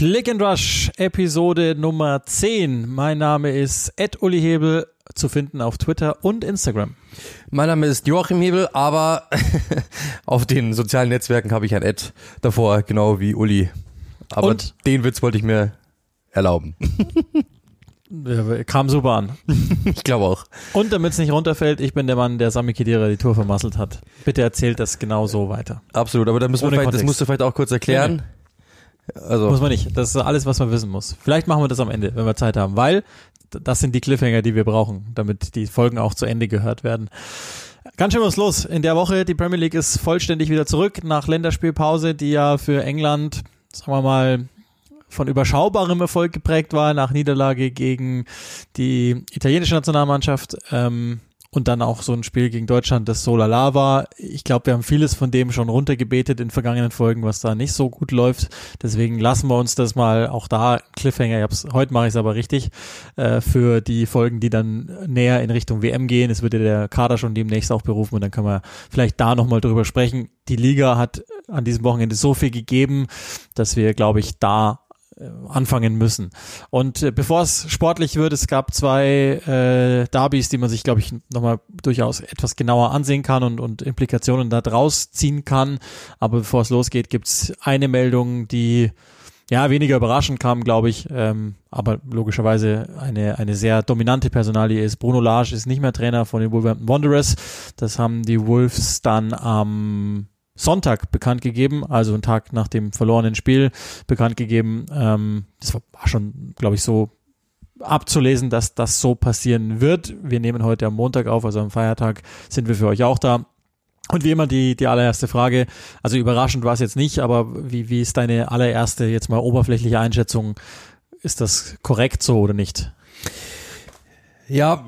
Click and Rush, Episode Nummer 10. Mein Name ist Ed Uli Hebel, zu finden auf Twitter und Instagram. Mein Name ist Joachim Hebel, aber auf den sozialen Netzwerken habe ich ein Ed davor, genau wie Uli. Aber und? den Witz wollte ich mir erlauben. Ja, kam super an. ich glaube auch. Und damit es nicht runterfällt, ich bin der Mann, der Sami Khedira die Tour vermasselt hat. Bitte erzählt das genau so weiter. Absolut, aber da müssen wir vielleicht, das musst du vielleicht auch kurz erklären. Nee, nee. Also. Muss man nicht. Das ist alles, was man wissen muss. Vielleicht machen wir das am Ende, wenn wir Zeit haben, weil das sind die Cliffhanger, die wir brauchen, damit die Folgen auch zu Ende gehört werden. Ganz schön was los in der Woche. Die Premier League ist vollständig wieder zurück nach Länderspielpause, die ja für England, sagen wir mal, von überschaubarem Erfolg geprägt war, nach Niederlage gegen die italienische Nationalmannschaft. Ähm, und dann auch so ein Spiel gegen Deutschland, das so lala war. Ich glaube, wir haben vieles von dem schon runtergebetet in vergangenen Folgen, was da nicht so gut läuft. Deswegen lassen wir uns das mal auch da Cliffhanger. Ich hab's, heute mache ich es aber richtig äh, für die Folgen, die dann näher in Richtung WM gehen. Es wird ja der Kader schon demnächst auch berufen und dann können wir vielleicht da nochmal drüber sprechen. Die Liga hat an diesem Wochenende so viel gegeben, dass wir, glaube ich, da anfangen müssen. Und äh, bevor es sportlich wird, es gab zwei äh, Derbys, die man sich, glaube ich, nochmal durchaus etwas genauer ansehen kann und, und Implikationen da draus ziehen kann. Aber bevor es losgeht, gibt's eine Meldung, die ja weniger überraschend kam, glaube ich, ähm, aber logischerweise eine, eine sehr dominante Personalie ist. Bruno Lage ist nicht mehr Trainer von den Wolverhampton Wanderers. Das haben die Wolves dann am Sonntag bekannt gegeben, also einen Tag nach dem verlorenen Spiel bekannt gegeben. Ähm, das war schon, glaube ich, so abzulesen, dass das so passieren wird. Wir nehmen heute am Montag auf, also am Feiertag sind wir für euch auch da. Und wie immer die, die allererste Frage, also überraschend war es jetzt nicht, aber wie, wie ist deine allererste jetzt mal oberflächliche Einschätzung? Ist das korrekt so oder nicht? Ja,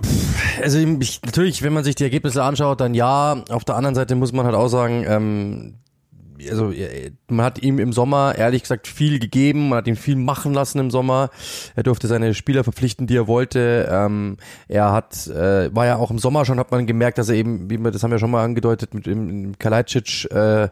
also ich, natürlich, wenn man sich die Ergebnisse anschaut, dann ja. Auf der anderen Seite muss man halt auch sagen, ähm, also äh, man hat ihm im Sommer ehrlich gesagt viel gegeben, man hat ihn viel machen lassen im Sommer. Er durfte seine Spieler verpflichten, die er wollte. Ähm, er hat äh, war ja auch im Sommer schon, hat man gemerkt, dass er eben, wie wir das haben wir schon mal angedeutet mit dem Kalajdzic äh,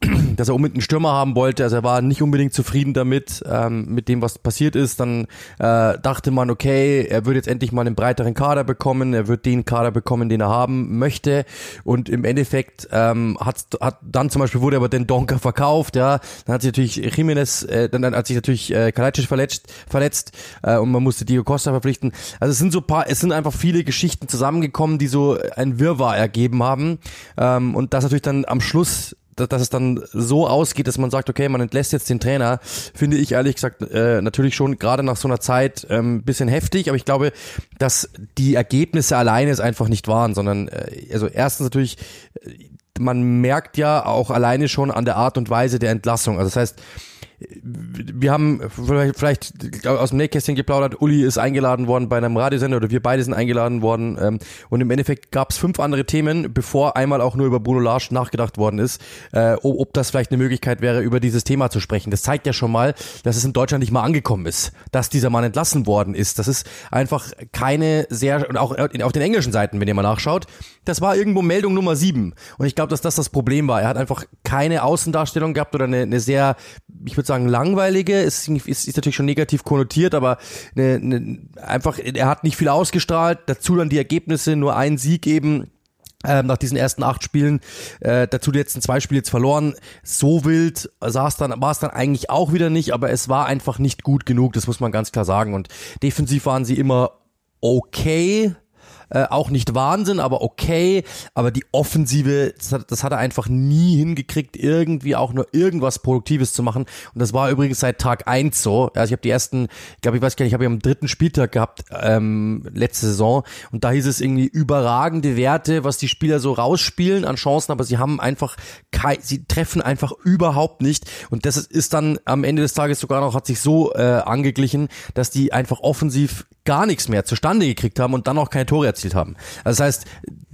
dass er unbedingt einen Stürmer haben wollte. Also er war nicht unbedingt zufrieden damit ähm, mit dem, was passiert ist. Dann äh, dachte man, okay, er wird jetzt endlich mal einen breiteren Kader bekommen, er wird den Kader bekommen, den er haben möchte. Und im Endeffekt ähm, hat, hat dann zum Beispiel wurde aber den Donker verkauft, ja. Dann hat sich natürlich Jiménez, äh, dann, dann hat sich natürlich äh, Kalajdzic verletzt, verletzt äh, und man musste Diego Costa verpflichten. Also es sind so paar, es sind einfach viele Geschichten zusammengekommen, die so ein Wirrwarr ergeben haben. Ähm, und das natürlich dann am Schluss dass es dann so ausgeht, dass man sagt, okay, man entlässt jetzt den Trainer, finde ich ehrlich gesagt äh, natürlich schon gerade nach so einer Zeit ähm, bisschen heftig, aber ich glaube, dass die Ergebnisse alleine es einfach nicht waren, sondern äh, also erstens natürlich man merkt ja auch alleine schon an der Art und Weise der Entlassung. Also das heißt, wir haben vielleicht aus dem Nähkästchen geplaudert, Uli ist eingeladen worden bei einem Radiosender oder wir beide sind eingeladen worden ähm, und im Endeffekt gab es fünf andere Themen, bevor einmal auch nur über Bruno Larsch nachgedacht worden ist, äh, ob das vielleicht eine Möglichkeit wäre, über dieses Thema zu sprechen. Das zeigt ja schon mal, dass es in Deutschland nicht mal angekommen ist, dass dieser Mann entlassen worden ist. Das ist einfach keine sehr, und auch auf den englischen Seiten, wenn ihr mal nachschaut, das war irgendwo Meldung Nummer sieben. Und ich glaube, dass das das Problem war. Er hat einfach keine Außendarstellung gehabt oder eine, eine sehr, ich würde sagen, langweilige, ist, ist, ist natürlich schon negativ konnotiert, aber eine, eine, einfach, er hat nicht viel ausgestrahlt. Dazu dann die Ergebnisse, nur ein Sieg eben. Ähm, nach diesen ersten acht Spielen, äh, dazu die letzten zwei Spiele jetzt verloren. So wild war es dann eigentlich auch wieder nicht, aber es war einfach nicht gut genug, das muss man ganz klar sagen. Und defensiv waren sie immer okay, äh, auch nicht Wahnsinn, aber okay. Aber die Offensive, das hat, das hat er einfach nie hingekriegt, irgendwie auch nur irgendwas Produktives zu machen. Und das war übrigens seit Tag eins so. Also ich habe die ersten, glaube, ich weiß gar nicht, ich habe ja am dritten Spieltag gehabt, ähm, letzte Saison. Und da hieß es irgendwie überragende Werte, was die Spieler so rausspielen an Chancen, aber sie haben einfach, sie treffen einfach überhaupt nicht. Und das ist dann am Ende des Tages sogar noch, hat sich so äh, angeglichen, dass die einfach offensiv gar nichts mehr zustande gekriegt haben und dann auch keine Tore erzielt haben. Also das heißt,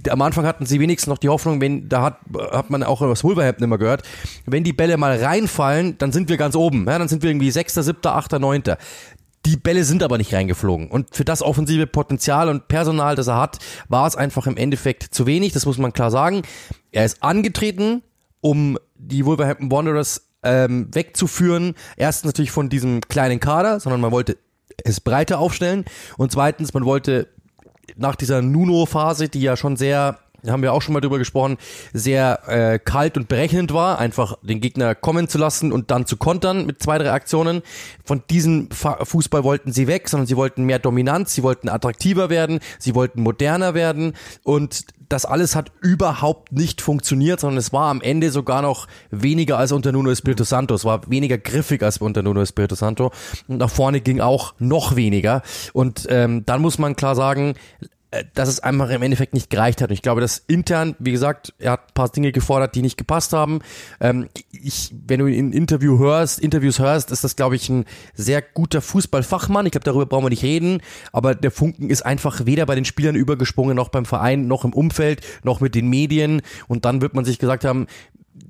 am Anfang hatten sie wenigstens noch die Hoffnung, wenn, da hat, hat man auch was Wolverhampton immer gehört, wenn die Bälle mal reinfallen, dann sind wir ganz oben. Ja, dann sind wir irgendwie Sechster, Siebter, Achter, Neunter. Die Bälle sind aber nicht reingeflogen. Und für das offensive Potenzial und Personal, das er hat, war es einfach im Endeffekt zu wenig. Das muss man klar sagen. Er ist angetreten, um die Wolverhampton Wanderers ähm, wegzuführen. Erstens natürlich von diesem kleinen Kader, sondern man wollte es breiter aufstellen und zweitens, man wollte nach dieser Nuno-Phase, die ja schon sehr haben wir auch schon mal drüber gesprochen, sehr äh, kalt und berechnend war, einfach den Gegner kommen zu lassen und dann zu kontern mit zwei, drei Aktionen. Von diesem Fußball wollten sie weg, sondern sie wollten mehr Dominanz, sie wollten attraktiver werden, sie wollten moderner werden und das alles hat überhaupt nicht funktioniert, sondern es war am Ende sogar noch weniger als unter Nuno Espirito Santo. Es war weniger griffig als unter Nuno Espirito Santo. Und nach vorne ging auch noch weniger. Und ähm, dann muss man klar sagen, dass es einfach im Endeffekt nicht gereicht hat. Und ich glaube, dass intern, wie gesagt, er hat ein paar Dinge gefordert, die nicht gepasst haben. Ähm, ich, wenn du in Interview hörst, Interviews hörst, ist das, glaube ich, ein sehr guter Fußballfachmann. Ich glaube, darüber brauchen wir nicht reden. Aber der Funken ist einfach weder bei den Spielern übergesprungen, noch beim Verein, noch im Umfeld, noch mit den Medien. Und dann wird man sich gesagt haben,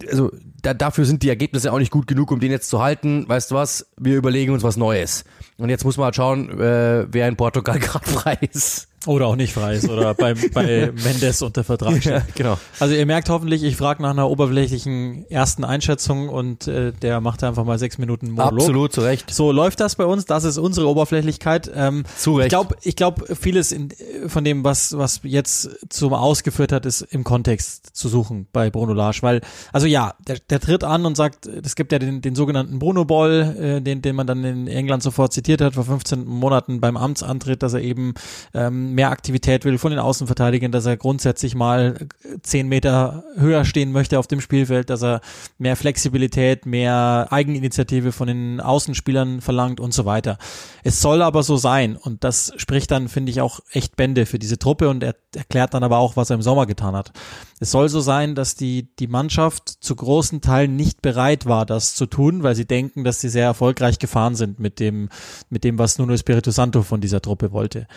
also da, dafür sind die Ergebnisse auch nicht gut genug, um den jetzt zu halten. Weißt du was? Wir überlegen uns was Neues. Und jetzt muss man halt schauen, äh, wer in Portugal gerade frei ist. Oder auch nicht frei ist oder bei, bei Mendes unter Vertrag steht. Ja, genau. Also ihr merkt hoffentlich, ich frage nach einer oberflächlichen ersten Einschätzung und äh, der macht einfach mal sechs Minuten Monolog. Absolut, zu Recht. So läuft das bei uns, das ist unsere Oberflächlichkeit. Ähm, zu Recht. Ich glaube, ich glaub, vieles in, von dem, was, was jetzt zum Ausgeführt hat, ist im Kontext zu suchen bei Bruno Lage, weil, also ja, der, der tritt an und sagt, es gibt ja den, den sogenannten Bruno Ball, äh, den, den man dann in England sofort zitiert hat, vor 15 Monaten beim Amtsantritt, dass er eben ähm, mehr Aktivität will von den Außenverteidigern, dass er grundsätzlich mal zehn Meter höher stehen möchte auf dem Spielfeld, dass er mehr Flexibilität, mehr Eigeninitiative von den Außenspielern verlangt und so weiter. Es soll aber so sein und das spricht dann, finde ich, auch echt Bände für diese Truppe und er erklärt dann aber auch, was er im Sommer getan hat. Es soll so sein, dass die, die Mannschaft zu großen Teilen nicht bereit war, das zu tun, weil sie denken, dass sie sehr erfolgreich gefahren sind mit dem, mit dem, was Nuno Espirito Santo von dieser Truppe wollte.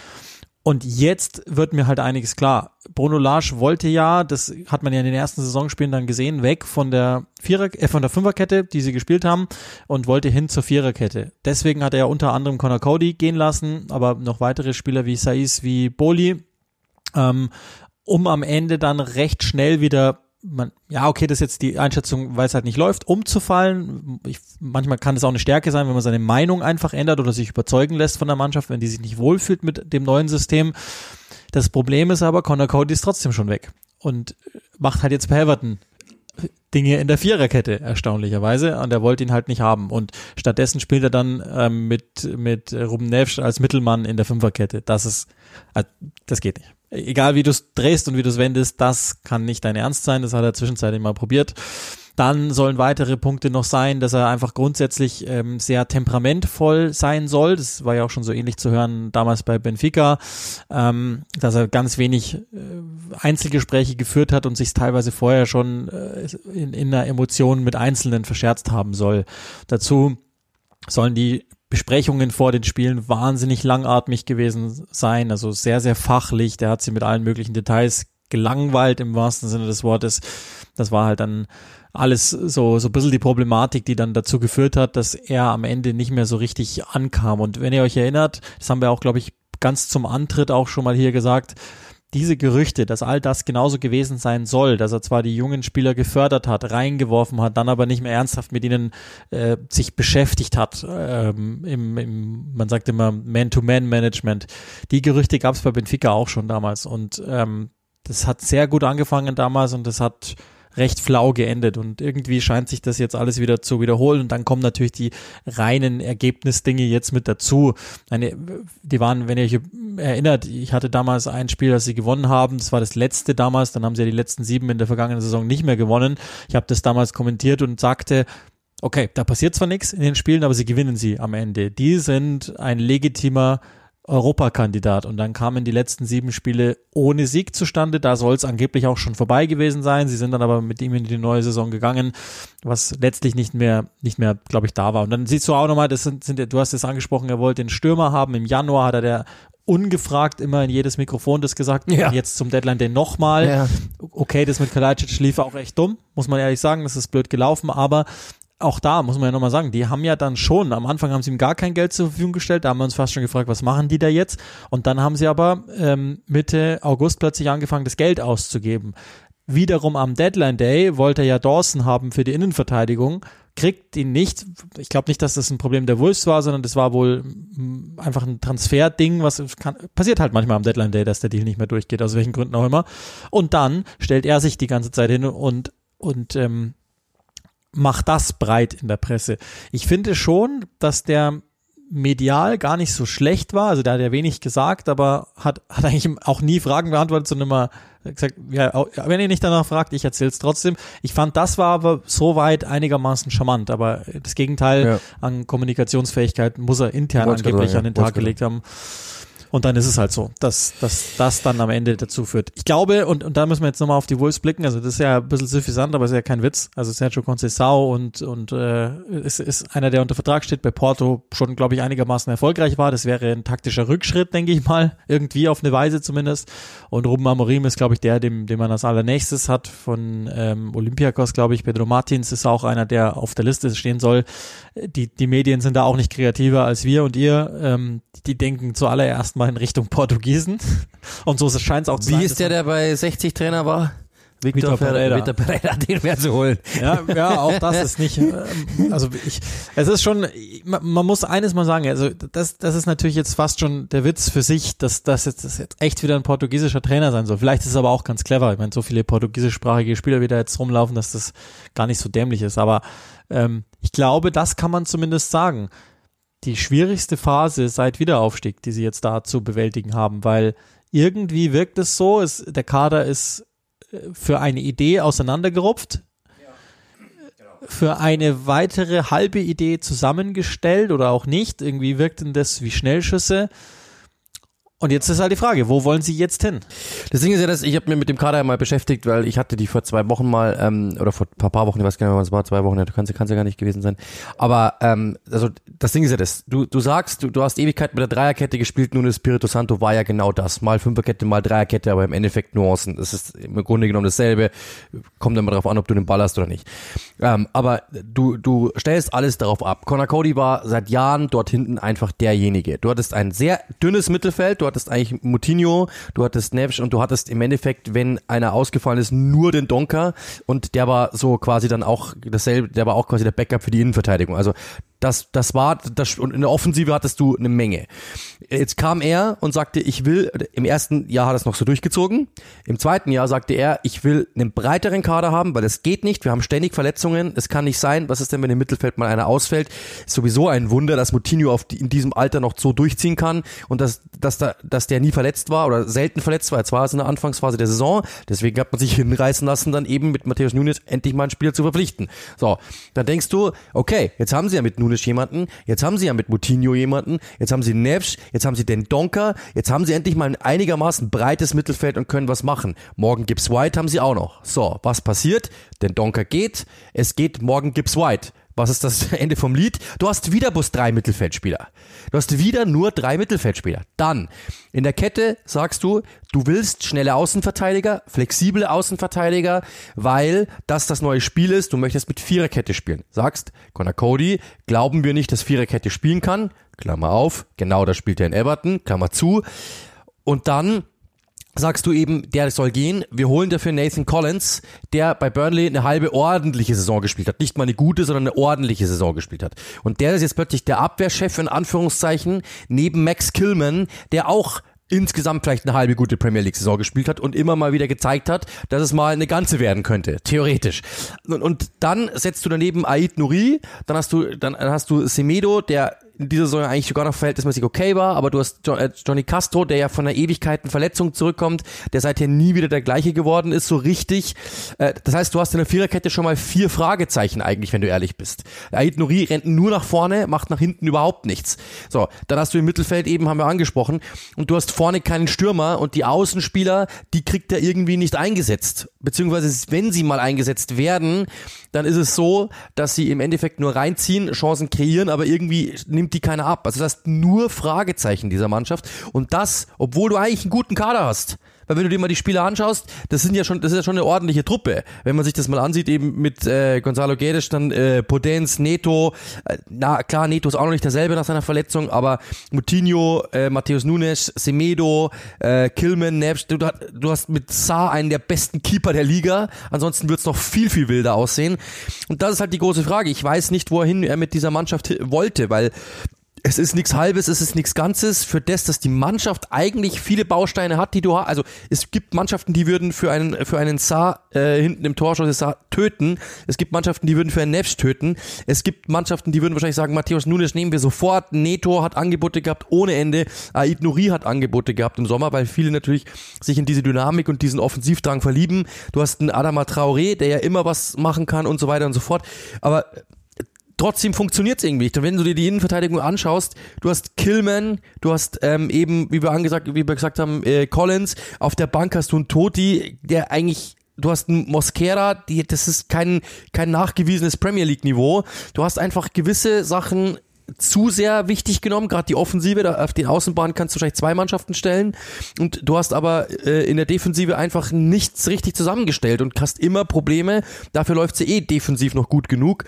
Und jetzt wird mir halt einiges klar. Bruno Lage wollte ja, das hat man ja in den ersten Saisonspielen dann gesehen, weg von der Vierer, äh, von der Fünferkette, die sie gespielt haben, und wollte hin zur Viererkette. Deswegen hat er unter anderem Connor Cody gehen lassen, aber noch weitere Spieler wie Saiz, wie Boli, ähm, um am Ende dann recht schnell wieder man, ja, okay, das ist jetzt die Einschätzung, weil es halt nicht läuft, umzufallen. Ich, manchmal kann es auch eine Stärke sein, wenn man seine Meinung einfach ändert oder sich überzeugen lässt von der Mannschaft, wenn die sich nicht wohlfühlt mit dem neuen System. Das Problem ist aber, Connor Cody ist trotzdem schon weg und macht halt jetzt bei Everton Dinge in der Viererkette, erstaunlicherweise. Und er wollte ihn halt nicht haben. Und stattdessen spielt er dann ähm, mit, mit Ruben Neves als Mittelmann in der Fünferkette. Das ist, äh, das geht nicht egal wie du es drehst und wie du es wendest, das kann nicht dein Ernst sein. Das hat er zwischenzeitlich mal probiert. Dann sollen weitere Punkte noch sein, dass er einfach grundsätzlich ähm, sehr temperamentvoll sein soll. Das war ja auch schon so ähnlich zu hören damals bei Benfica, ähm, dass er ganz wenig äh, Einzelgespräche geführt hat und sich teilweise vorher schon äh, in, in einer Emotion mit Einzelnen verscherzt haben soll. Dazu sollen die Besprechungen vor den Spielen wahnsinnig langatmig gewesen sein, also sehr, sehr fachlich. Der hat sie mit allen möglichen Details gelangweilt im wahrsten Sinne des Wortes. Das war halt dann alles so, so ein bisschen die Problematik, die dann dazu geführt hat, dass er am Ende nicht mehr so richtig ankam. Und wenn ihr euch erinnert, das haben wir auch, glaube ich, ganz zum Antritt auch schon mal hier gesagt, diese Gerüchte, dass all das genauso gewesen sein soll, dass er zwar die jungen Spieler gefördert hat, reingeworfen hat, dann aber nicht mehr ernsthaft mit ihnen äh, sich beschäftigt hat, ähm, im, im, man sagt immer Man-to-Man-Management. Die Gerüchte gab es bei Benfica auch schon damals und ähm, das hat sehr gut angefangen damals und das hat recht flau geendet und irgendwie scheint sich das jetzt alles wieder zu wiederholen und dann kommen natürlich die reinen Ergebnisdinge jetzt mit dazu. Eine, die waren, wenn ihr euch erinnert, ich hatte damals ein Spiel, das sie gewonnen haben, das war das letzte damals, dann haben sie ja die letzten sieben in der vergangenen Saison nicht mehr gewonnen. Ich habe das damals kommentiert und sagte, okay, da passiert zwar nichts in den Spielen, aber sie gewinnen sie am Ende. Die sind ein legitimer Europakandidat. Und dann kamen die letzten sieben Spiele ohne Sieg zustande. Da soll es angeblich auch schon vorbei gewesen sein. Sie sind dann aber mit ihm in die neue Saison gegangen, was letztlich nicht mehr, nicht mehr, glaube ich, da war. Und dann siehst du auch nochmal, das sind, sind, du hast es angesprochen, er wollte den Stürmer haben. Im Januar hat er der ungefragt immer in jedes Mikrofon das gesagt. Ja. Jetzt zum Deadline den nochmal. Ja. Okay, das mit Kalajdzic lief auch echt dumm, muss man ehrlich sagen. Das ist blöd gelaufen, aber auch da muss man ja nochmal sagen, die haben ja dann schon, am Anfang haben sie ihm gar kein Geld zur Verfügung gestellt, da haben wir uns fast schon gefragt, was machen die da jetzt? Und dann haben sie aber ähm, Mitte August plötzlich angefangen, das Geld auszugeben. wiederum am Deadline Day wollte er ja Dawson haben für die Innenverteidigung, kriegt ihn nicht. Ich glaube nicht, dass das ein Problem der Wolves war, sondern das war wohl mm, einfach ein Transferding, was kann, passiert halt manchmal am Deadline Day, dass der Deal nicht mehr durchgeht, aus welchen Gründen auch immer. Und dann stellt er sich die ganze Zeit hin und und ähm, macht das breit in der Presse. Ich finde schon, dass der medial gar nicht so schlecht war. Also der hat ja wenig gesagt, aber hat, hat eigentlich auch nie Fragen beantwortet, sondern immer gesagt, ja, wenn ihr nicht danach fragt, ich erzähl's trotzdem. Ich fand, das war aber soweit einigermaßen charmant, aber das Gegenteil ja. an Kommunikationsfähigkeit muss er intern angeblich sagen, an den Tag gelegt haben. Und dann ist es halt so, dass, dass das dann am Ende dazu führt. Ich glaube, und, und da müssen wir jetzt nochmal auf die Wolves blicken, also das ist ja ein bisschen suffisant, aber ist ja kein Witz. Also Sergio Conceição und, und äh, ist, ist einer, der unter Vertrag steht, bei Porto schon, glaube ich, einigermaßen erfolgreich war. Das wäre ein taktischer Rückschritt, denke ich mal, irgendwie auf eine Weise zumindest. Und Ruben Amorim ist, glaube ich, der, dem, den man als allernächstes hat von ähm, Olympiakos, glaube ich. Pedro Martins ist auch einer, der auf der Liste stehen soll. Die, die Medien sind da auch nicht kreativer als wir und ihr. Ähm, die denken zuallererst mal in Richtung Portugiesen. Und so scheint es auch zu Wie sein. Wie ist der, der bei 60 Trainer war? Victor, Victor Pereira. Victor Pereira, den wäre zu holen. Ja, ja, auch das ist nicht, ähm, also ich, es ist schon, man, muss eines mal sagen, also das, das ist natürlich jetzt fast schon der Witz für sich, dass das jetzt, das jetzt echt wieder ein portugiesischer Trainer sein soll. Vielleicht ist es aber auch ganz clever. Ich meine, so viele portugiesischsprachige Spieler wieder jetzt rumlaufen, dass das gar nicht so dämlich ist. Aber ähm, ich glaube, das kann man zumindest sagen die schwierigste Phase seit Wiederaufstieg, die sie jetzt da zu bewältigen haben, weil irgendwie wirkt es so, es, der Kader ist äh, für eine Idee auseinandergerupft, für eine weitere halbe Idee zusammengestellt oder auch nicht. Irgendwie wirkt denn das wie Schnellschüsse. Und jetzt ist halt die Frage, wo wollen Sie jetzt hin? Das Ding ist ja, dass ich habe mir mit dem Kader mal beschäftigt, weil ich hatte die vor zwei Wochen mal, ähm, oder vor ein paar, Wochen, ich weiß gar nicht mehr, was es war, zwei Wochen, du kannst ja gar nicht gewesen sein. Aber ähm, also das Ding ist ja das, du, du sagst, du, du hast Ewigkeit mit der Dreierkette gespielt, nun ist Spirito Santo war ja genau das. Mal Fünferkette, mal Dreierkette, aber im Endeffekt Nuancen. Das ist im Grunde genommen dasselbe. Kommt immer darauf an, ob du den Ball hast oder nicht. Ähm, aber du, du stellst alles darauf ab. Connor Cody war seit Jahren dort hinten einfach derjenige. Du hattest ein sehr dünnes Mittelfeld, du hattest eigentlich Moutinho, du hattest Neves und du hattest im Endeffekt, wenn einer ausgefallen ist, nur den Donker und der war so quasi dann auch dasselbe, der war auch quasi der Backup für die Innenverteidigung. Also das, das war, das, und in der Offensive hattest du eine Menge. Jetzt kam er und sagte, ich will, im ersten Jahr hat er es noch so durchgezogen. Im zweiten Jahr sagte er, ich will einen breiteren Kader haben, weil es geht nicht. Wir haben ständig Verletzungen. Es kann nicht sein. Was ist denn, wenn im Mittelfeld mal einer ausfällt? Ist sowieso ein Wunder, dass Moutinho auf die, in diesem Alter noch so durchziehen kann und dass, dass, da, dass der nie verletzt war oder selten verletzt war. Jetzt war es in der Anfangsphase der Saison. Deswegen hat man sich hinreißen lassen, dann eben mit Matthäus Nunes endlich mal einen Spieler zu verpflichten. So, dann denkst du, okay, jetzt haben sie ja mit Nunes jemanden, jetzt haben sie ja mit Moutinho jemanden, jetzt haben sie Neves, jetzt haben sie den Donker, jetzt haben sie endlich mal ein einigermaßen breites Mittelfeld und können was machen. Morgen Gibbs White haben sie auch noch. So, was passiert? Den Donker geht, es geht morgen Gibbs White. Was ist das Ende vom Lied? Du hast wieder bloß drei Mittelfeldspieler. Du hast wieder nur drei Mittelfeldspieler. Dann, in der Kette sagst du, du willst schnelle Außenverteidiger, flexible Außenverteidiger, weil das das neue Spiel ist. Du möchtest mit Viererkette spielen. Sagst, Connor Cody, glauben wir nicht, dass Viererkette spielen kann. Klammer auf, genau das spielt er in Everton, Klammer zu. Und dann sagst du eben, der soll gehen. Wir holen dafür Nathan Collins, der bei Burnley eine halbe ordentliche Saison gespielt hat. Nicht mal eine gute, sondern eine ordentliche Saison gespielt hat. Und der ist jetzt plötzlich der Abwehrchef in Anführungszeichen, neben Max Killman, der auch insgesamt vielleicht eine halbe gute Premier League Saison gespielt hat und immer mal wieder gezeigt hat, dass es mal eine ganze werden könnte, theoretisch. Und, und dann setzt du daneben Aid Nuri, dann hast du dann hast du Semedo, der in dieser Saison eigentlich sogar noch verhältnismäßig okay war, aber du hast äh, Johnny Castro, der ja von einer Ewigkeiten Verletzung zurückkommt, der seither nie wieder der gleiche geworden ist, so richtig. Äh, das heißt, du hast in der Viererkette schon mal vier Fragezeichen eigentlich, wenn du ehrlich bist. Aid Nuri rennt nur nach vorne, macht nach hinten überhaupt nichts. So, dann hast du im Mittelfeld eben, haben wir angesprochen, und du hast vorne keinen Stürmer und die Außenspieler, die kriegt er irgendwie nicht eingesetzt. Beziehungsweise, wenn sie mal eingesetzt werden, dann ist es so, dass sie im Endeffekt nur reinziehen, Chancen kreieren, aber irgendwie nimmt die keiner ab. Also das heißt nur Fragezeichen dieser Mannschaft. Und das, obwohl du eigentlich einen guten Kader hast weil wenn du dir mal die Spieler anschaust, das sind ja schon, das ist ja schon eine ordentliche Truppe. Wenn man sich das mal ansieht, eben mit äh, Gonzalo Guedes, dann äh, Podenz, Neto, äh, na klar, Neto ist auch noch nicht derselbe nach seiner Verletzung, aber Moutinho, äh, Matthäus Nunes, Semedo, äh, Kilman, Nebst, du, du hast mit Saar einen der besten Keeper der Liga, ansonsten wird's noch viel, viel wilder aussehen. Und das ist halt die große Frage. Ich weiß nicht, wohin er mit dieser Mannschaft wollte, weil es ist nichts Halbes, es ist nichts Ganzes. Für das, dass die Mannschaft eigentlich viele Bausteine hat, die du hast. Also es gibt Mannschaften, die würden für einen für einen Saar äh, hinten im Torschuss Saar töten. Es gibt Mannschaften, die würden für einen Nevs töten. Es gibt Mannschaften, die würden wahrscheinlich sagen, Matthäus Nunes nehmen wir sofort. Neto hat Angebote gehabt ohne Ende. Aid Nuri hat Angebote gehabt im Sommer, weil viele natürlich sich in diese Dynamik und diesen Offensivdrang verlieben. Du hast einen Adama Traoré, der ja immer was machen kann und so weiter und so fort. Aber trotzdem funktioniert es irgendwie. Und wenn du dir die Innenverteidigung anschaust, du hast Killman, du hast ähm, eben, wie wir angesagt, wie wir gesagt haben, äh, Collins, auf der Bank hast du einen Toti, der eigentlich du hast einen Mosquera, die, das ist kein, kein nachgewiesenes Premier League Niveau. Du hast einfach gewisse Sachen zu sehr wichtig genommen, gerade die Offensive, da auf den Außenbahnen kannst du wahrscheinlich zwei Mannschaften stellen. Und du hast aber äh, in der Defensive einfach nichts richtig zusammengestellt und hast immer Probleme, dafür läuft sie eh defensiv noch gut genug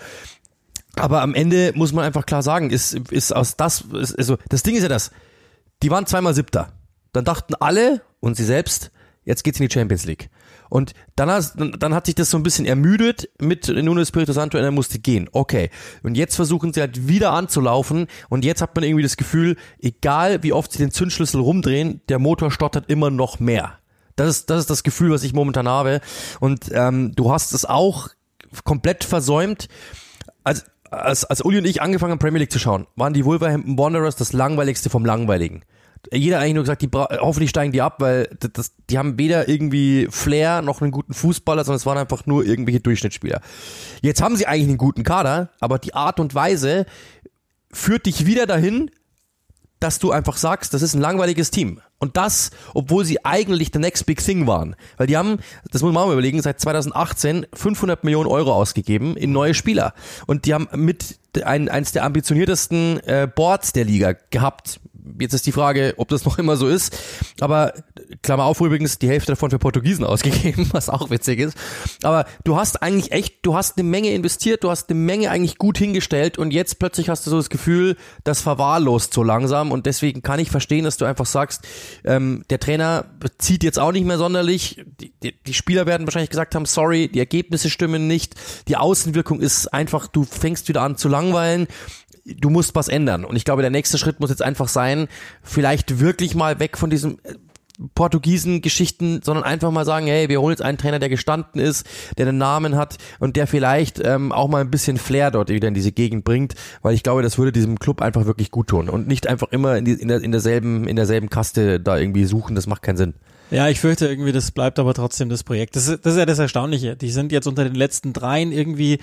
aber am Ende muss man einfach klar sagen, ist, ist aus das, ist, also das Ding ist ja das, die waren zweimal Siebter. Dann dachten alle und sie selbst, jetzt geht's in die Champions League. Und dann, hast, dann hat sich das so ein bisschen ermüdet mit Nuno Espirito Santo und er musste gehen. Okay. Und jetzt versuchen sie halt wieder anzulaufen und jetzt hat man irgendwie das Gefühl, egal wie oft sie den Zündschlüssel rumdrehen, der Motor stottert immer noch mehr. Das ist, das ist das Gefühl, was ich momentan habe. Und ähm, du hast es auch komplett versäumt. Also als, als Uli und ich angefangen haben, Premier League zu schauen, waren die Wolverhampton Wanderers das langweiligste vom Langweiligen. Jeder eigentlich nur gesagt, die hoffentlich steigen die ab, weil das, die haben weder irgendwie Flair noch einen guten Fußballer, sondern es waren einfach nur irgendwelche Durchschnittsspieler. Jetzt haben sie eigentlich einen guten Kader, aber die Art und Weise führt dich wieder dahin, dass du einfach sagst, das ist ein langweiliges Team. Und das, obwohl sie eigentlich the next big thing waren. Weil die haben, das muss man mal überlegen, seit 2018 500 Millionen Euro ausgegeben in neue Spieler. Und die haben mit ein, eins der ambitioniertesten äh, Boards der Liga gehabt Jetzt ist die Frage, ob das noch immer so ist. Aber Klammer auf übrigens, die Hälfte davon für Portugiesen ausgegeben, was auch witzig ist. Aber du hast eigentlich echt, du hast eine Menge investiert, du hast eine Menge eigentlich gut hingestellt und jetzt plötzlich hast du so das Gefühl, das verwahrlost so langsam und deswegen kann ich verstehen, dass du einfach sagst, ähm, der Trainer zieht jetzt auch nicht mehr sonderlich. Die, die, die Spieler werden wahrscheinlich gesagt haben, sorry, die Ergebnisse stimmen nicht. Die Außenwirkung ist einfach, du fängst wieder an zu langweilen du musst was ändern. Und ich glaube, der nächste Schritt muss jetzt einfach sein, vielleicht wirklich mal weg von diesem äh, Portugiesen-Geschichten, sondern einfach mal sagen, hey, wir holen jetzt einen Trainer, der gestanden ist, der den Namen hat und der vielleicht ähm, auch mal ein bisschen Flair dort wieder in diese Gegend bringt, weil ich glaube, das würde diesem Club einfach wirklich gut tun und nicht einfach immer in, die, in, der, in derselben in derselben Kaste da irgendwie suchen, das macht keinen Sinn. Ja, ich fürchte irgendwie, das bleibt aber trotzdem das Projekt. Das das ist ja das Erstaunliche. Die sind jetzt unter den letzten dreien irgendwie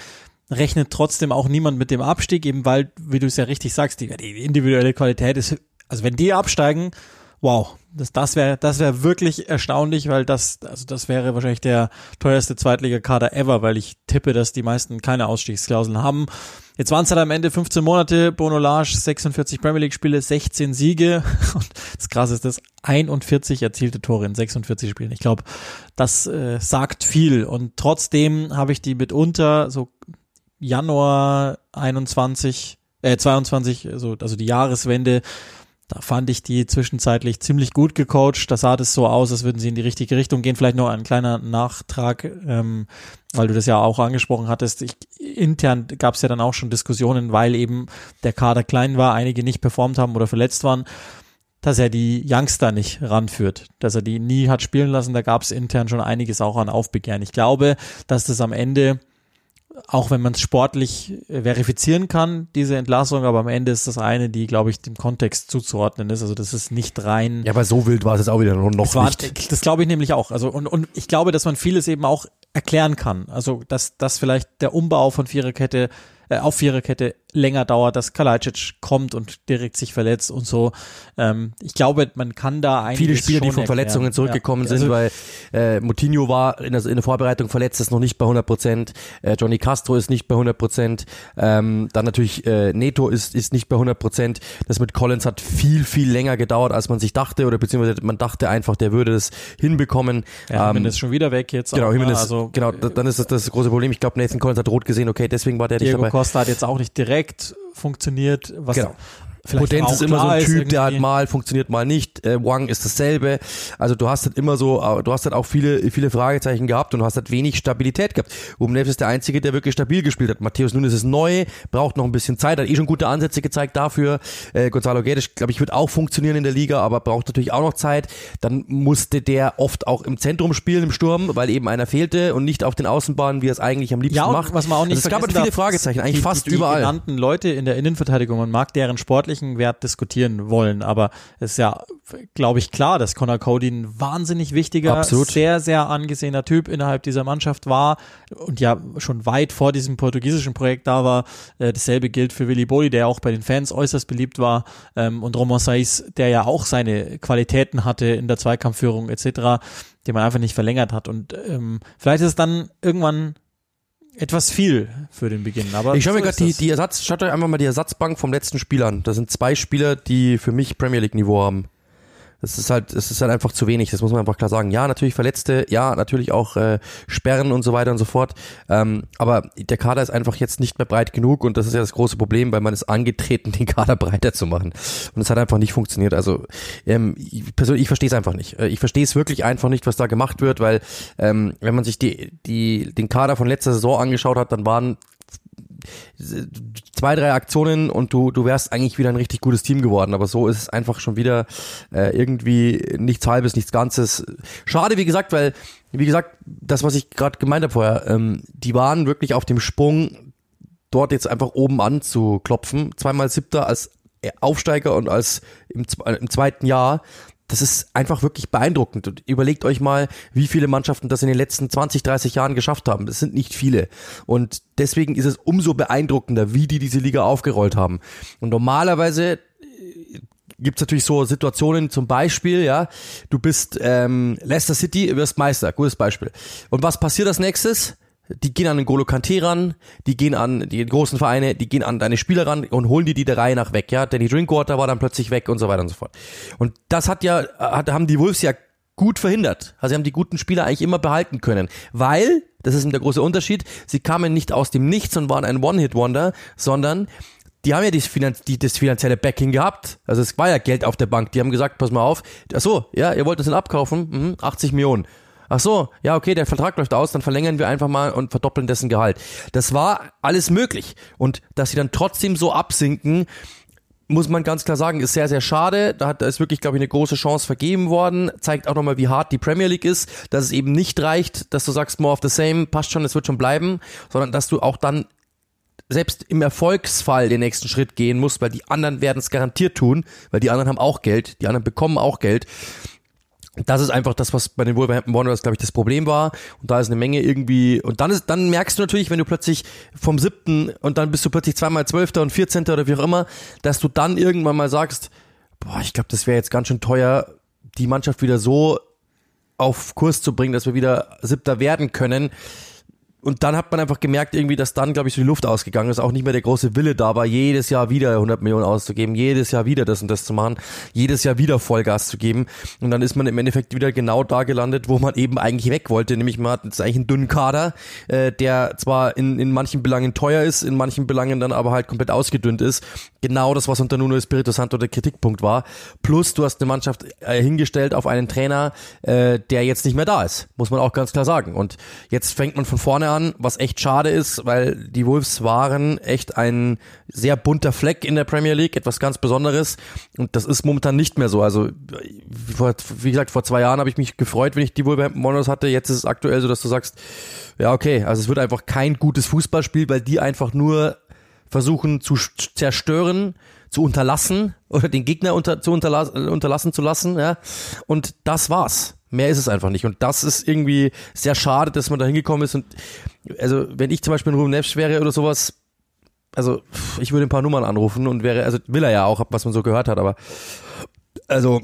rechnet trotzdem auch niemand mit dem Abstieg, eben weil, wie du es ja richtig sagst, die, die individuelle Qualität ist, also wenn die absteigen, wow, das, das wäre das wäre wirklich erstaunlich, weil das, also das wäre wahrscheinlich der teuerste Zweitligakader ever, weil ich tippe, dass die meisten keine Ausstiegsklauseln haben. Jetzt waren es halt am Ende 15 Monate, Bono Lage, 46 Premier League Spiele, 16 Siege und das krasse ist das, 41 erzielte Tore in 46 Spielen. Ich glaube, das äh, sagt viel und trotzdem habe ich die mitunter so Januar 21, äh 22, also, also die Jahreswende, da fand ich die zwischenzeitlich ziemlich gut gecoacht. Da sah das so aus, als würden sie in die richtige Richtung gehen. Vielleicht noch ein kleiner Nachtrag, ähm, weil du das ja auch angesprochen hattest. Ich, intern gab es ja dann auch schon Diskussionen, weil eben der Kader klein war, einige nicht performt haben oder verletzt waren, dass er die Youngster nicht ranführt, dass er die nie hat spielen lassen. Da gab es intern schon einiges auch an Aufbegehren. Ich glaube, dass das am Ende auch wenn man es sportlich äh, verifizieren kann, diese Entlassung, aber am Ende ist das eine, die, glaube ich, dem Kontext zuzuordnen ist. Also das ist nicht rein. Ja, aber so wild war es jetzt auch wieder noch das war, nicht. Das glaube ich nämlich auch. Also und, und ich glaube, dass man vieles eben auch erklären kann. Also dass, dass vielleicht der Umbau von Viererkette äh, auf Viererkette länger dauert, dass Kalajdzic kommt und direkt sich verletzt und so. Ähm, ich glaube, man kann da eigentlich viele Spieler, die von Verletzungen zurückgekommen ja. sind, also, weil äh, Moutinho war in der, in der, Vorbereitung verletzt, ist noch nicht bei 100 Prozent. Äh, Johnny Castro ist nicht bei 100 Prozent. Ähm, dann natürlich äh, Neto ist ist nicht bei 100 Prozent. Das mit Collins hat viel viel länger gedauert, als man sich dachte oder beziehungsweise man dachte einfach, der würde das hinbekommen. Ja, ähm, ist schon wieder weg jetzt. Genau, Jimenez, ne? also, genau, dann ist das das große Problem. Ich glaube, Nathan Collins hat rot gesehen. Okay, deswegen war der Diego nicht dabei. Costa hat jetzt auch nicht direkt funktioniert, was genau. Potenz ist immer so ein Typ, der halt mal funktioniert, mal nicht. Äh, Wang ist dasselbe. Also du hast halt immer so, äh, du hast halt auch viele, viele Fragezeichen gehabt und du hast halt wenig Stabilität gehabt. Ruben Neves ist der Einzige, der wirklich stabil gespielt hat. Matthäus Nunes ist neu, braucht noch ein bisschen Zeit, hat eh schon gute Ansätze gezeigt dafür. Äh, Gonzalo Guedes, glaube ich, wird auch funktionieren in der Liga, aber braucht natürlich auch noch Zeit. Dann musste der oft auch im Zentrum spielen, im Sturm, weil eben einer fehlte und nicht auf den Außenbahnen, wie er es eigentlich am liebsten ja, macht. Was man auch nicht also es gab halt viele Fragezeichen, eigentlich die, fast die, die überall. Die genannten Leute in der Innenverteidigung, man mag deren sportlichen Wert diskutieren wollen. Aber es ist ja, glaube ich, klar, dass Connor Cody ein wahnsinnig wichtiger, Absolut. sehr, sehr angesehener Typ innerhalb dieser Mannschaft war und ja schon weit vor diesem portugiesischen Projekt da war. Äh, dasselbe gilt für Willy Boli, der auch bei den Fans äußerst beliebt war ähm, und Roman Saiz, der ja auch seine Qualitäten hatte in der Zweikampfführung etc., die man einfach nicht verlängert hat. Und ähm, vielleicht ist es dann irgendwann etwas viel für den Beginn. Aber ich schaue mir gerade die, die Ersatz, schaut euch einfach mal die Ersatzbank vom letzten Spiel an. Da sind zwei Spieler, die für mich Premier League Niveau haben. Das ist halt, es ist halt einfach zu wenig. Das muss man einfach klar sagen. Ja, natürlich Verletzte, ja, natürlich auch äh, Sperren und so weiter und so fort. Ähm, aber der Kader ist einfach jetzt nicht mehr breit genug und das ist ja das große Problem, weil man ist angetreten, den Kader breiter zu machen. Und es hat einfach nicht funktioniert. Also ähm, ich, persönlich, ich verstehe es einfach nicht. Äh, ich verstehe es wirklich einfach nicht, was da gemacht wird, weil ähm, wenn man sich die, die, den Kader von letzter Saison angeschaut hat, dann waren zwei, drei Aktionen und du, du wärst eigentlich wieder ein richtig gutes Team geworden. Aber so ist es einfach schon wieder äh, irgendwie nichts Halbes, nichts Ganzes. Schade, wie gesagt, weil, wie gesagt, das, was ich gerade gemeint habe vorher, ähm, die waren wirklich auf dem Sprung, dort jetzt einfach oben anzuklopfen. Zweimal siebter als Aufsteiger und als im, im zweiten Jahr das ist einfach wirklich beeindruckend. Und überlegt euch mal, wie viele Mannschaften das in den letzten 20, 30 Jahren geschafft haben. Das sind nicht viele. Und deswegen ist es umso beeindruckender, wie die diese Liga aufgerollt haben. Und normalerweise äh, gibt's natürlich so Situationen, zum Beispiel, ja, du bist ähm, Leicester City, wirst Meister, gutes Beispiel. Und was passiert als nächstes? Die gehen an den Golo Kante ran, die gehen an die großen Vereine, die gehen an deine Spieler ran und holen die die der Reihe nach weg, ja. Danny Drinkwater war dann plötzlich weg und so weiter und so fort. Und das hat ja, hat, haben die Wolves ja gut verhindert. Also sie haben die guten Spieler eigentlich immer behalten können, weil, das ist der große Unterschied, sie kamen nicht aus dem Nichts und waren ein One-Hit-Wonder, sondern die haben ja die, Finanz die, das finanzielle Backing gehabt. Also es war ja Geld auf der Bank. Die haben gesagt, pass mal auf, ach so, ja, ihr wollt das denn abkaufen? Mhm, 80 Millionen ach so, ja, okay, der Vertrag läuft aus, dann verlängern wir einfach mal und verdoppeln dessen Gehalt. Das war alles möglich. Und dass sie dann trotzdem so absinken, muss man ganz klar sagen, ist sehr, sehr schade. Da, hat, da ist wirklich, glaube ich, eine große Chance vergeben worden. Zeigt auch nochmal, wie hart die Premier League ist, dass es eben nicht reicht, dass du sagst, more of the same, passt schon, es wird schon bleiben, sondern dass du auch dann selbst im Erfolgsfall den nächsten Schritt gehen musst, weil die anderen werden es garantiert tun, weil die anderen haben auch Geld, die anderen bekommen auch Geld das ist einfach das, was bei den Wolverhampton Wanderers, glaube ich, das Problem war. Und da ist eine Menge irgendwie, und dann ist, dann merkst du natürlich, wenn du plötzlich vom siebten und dann bist du plötzlich zweimal Zwölfter und Vierzehnter oder wie auch immer, dass du dann irgendwann mal sagst, boah, ich glaube, das wäre jetzt ganz schön teuer, die Mannschaft wieder so auf Kurs zu bringen, dass wir wieder Siebter werden können und dann hat man einfach gemerkt, irgendwie, dass dann, glaube ich, so die Luft ausgegangen ist, auch nicht mehr der große Wille da war, jedes Jahr wieder 100 Millionen auszugeben, jedes Jahr wieder das und das zu machen, jedes Jahr wieder Vollgas zu geben. Und dann ist man im Endeffekt wieder genau da gelandet, wo man eben eigentlich weg wollte, nämlich man hat jetzt eigentlich einen dünnen Kader, äh, der zwar in, in manchen Belangen teuer ist, in manchen Belangen dann aber halt komplett ausgedünnt ist. Genau das, was unter Nuno Espirito Santo der Kritikpunkt war. Plus, du hast eine Mannschaft äh, hingestellt auf einen Trainer, äh, der jetzt nicht mehr da ist, muss man auch ganz klar sagen. Und jetzt fängt man von vorne an, was echt schade ist, weil die Wolves waren echt ein sehr bunter Fleck in der Premier League, etwas ganz Besonderes. Und das ist momentan nicht mehr so. Also, wie gesagt, vor zwei Jahren habe ich mich gefreut, wenn ich die Wolverhampton Wanderers hatte. Jetzt ist es aktuell so, dass du sagst, ja, okay, also es wird einfach kein gutes Fußballspiel, weil die einfach nur versuchen zu zerstören, zu unterlassen oder den Gegner unter, zu unterlassen, unterlassen zu lassen, ja. Und das war's. Mehr ist es einfach nicht. Und das ist irgendwie sehr schade, dass man da hingekommen ist. Und also, wenn ich zum Beispiel ein Ruben Neves wäre oder sowas, also ich würde ein paar Nummern anrufen und wäre, also will er ja auch, was man so gehört hat, aber also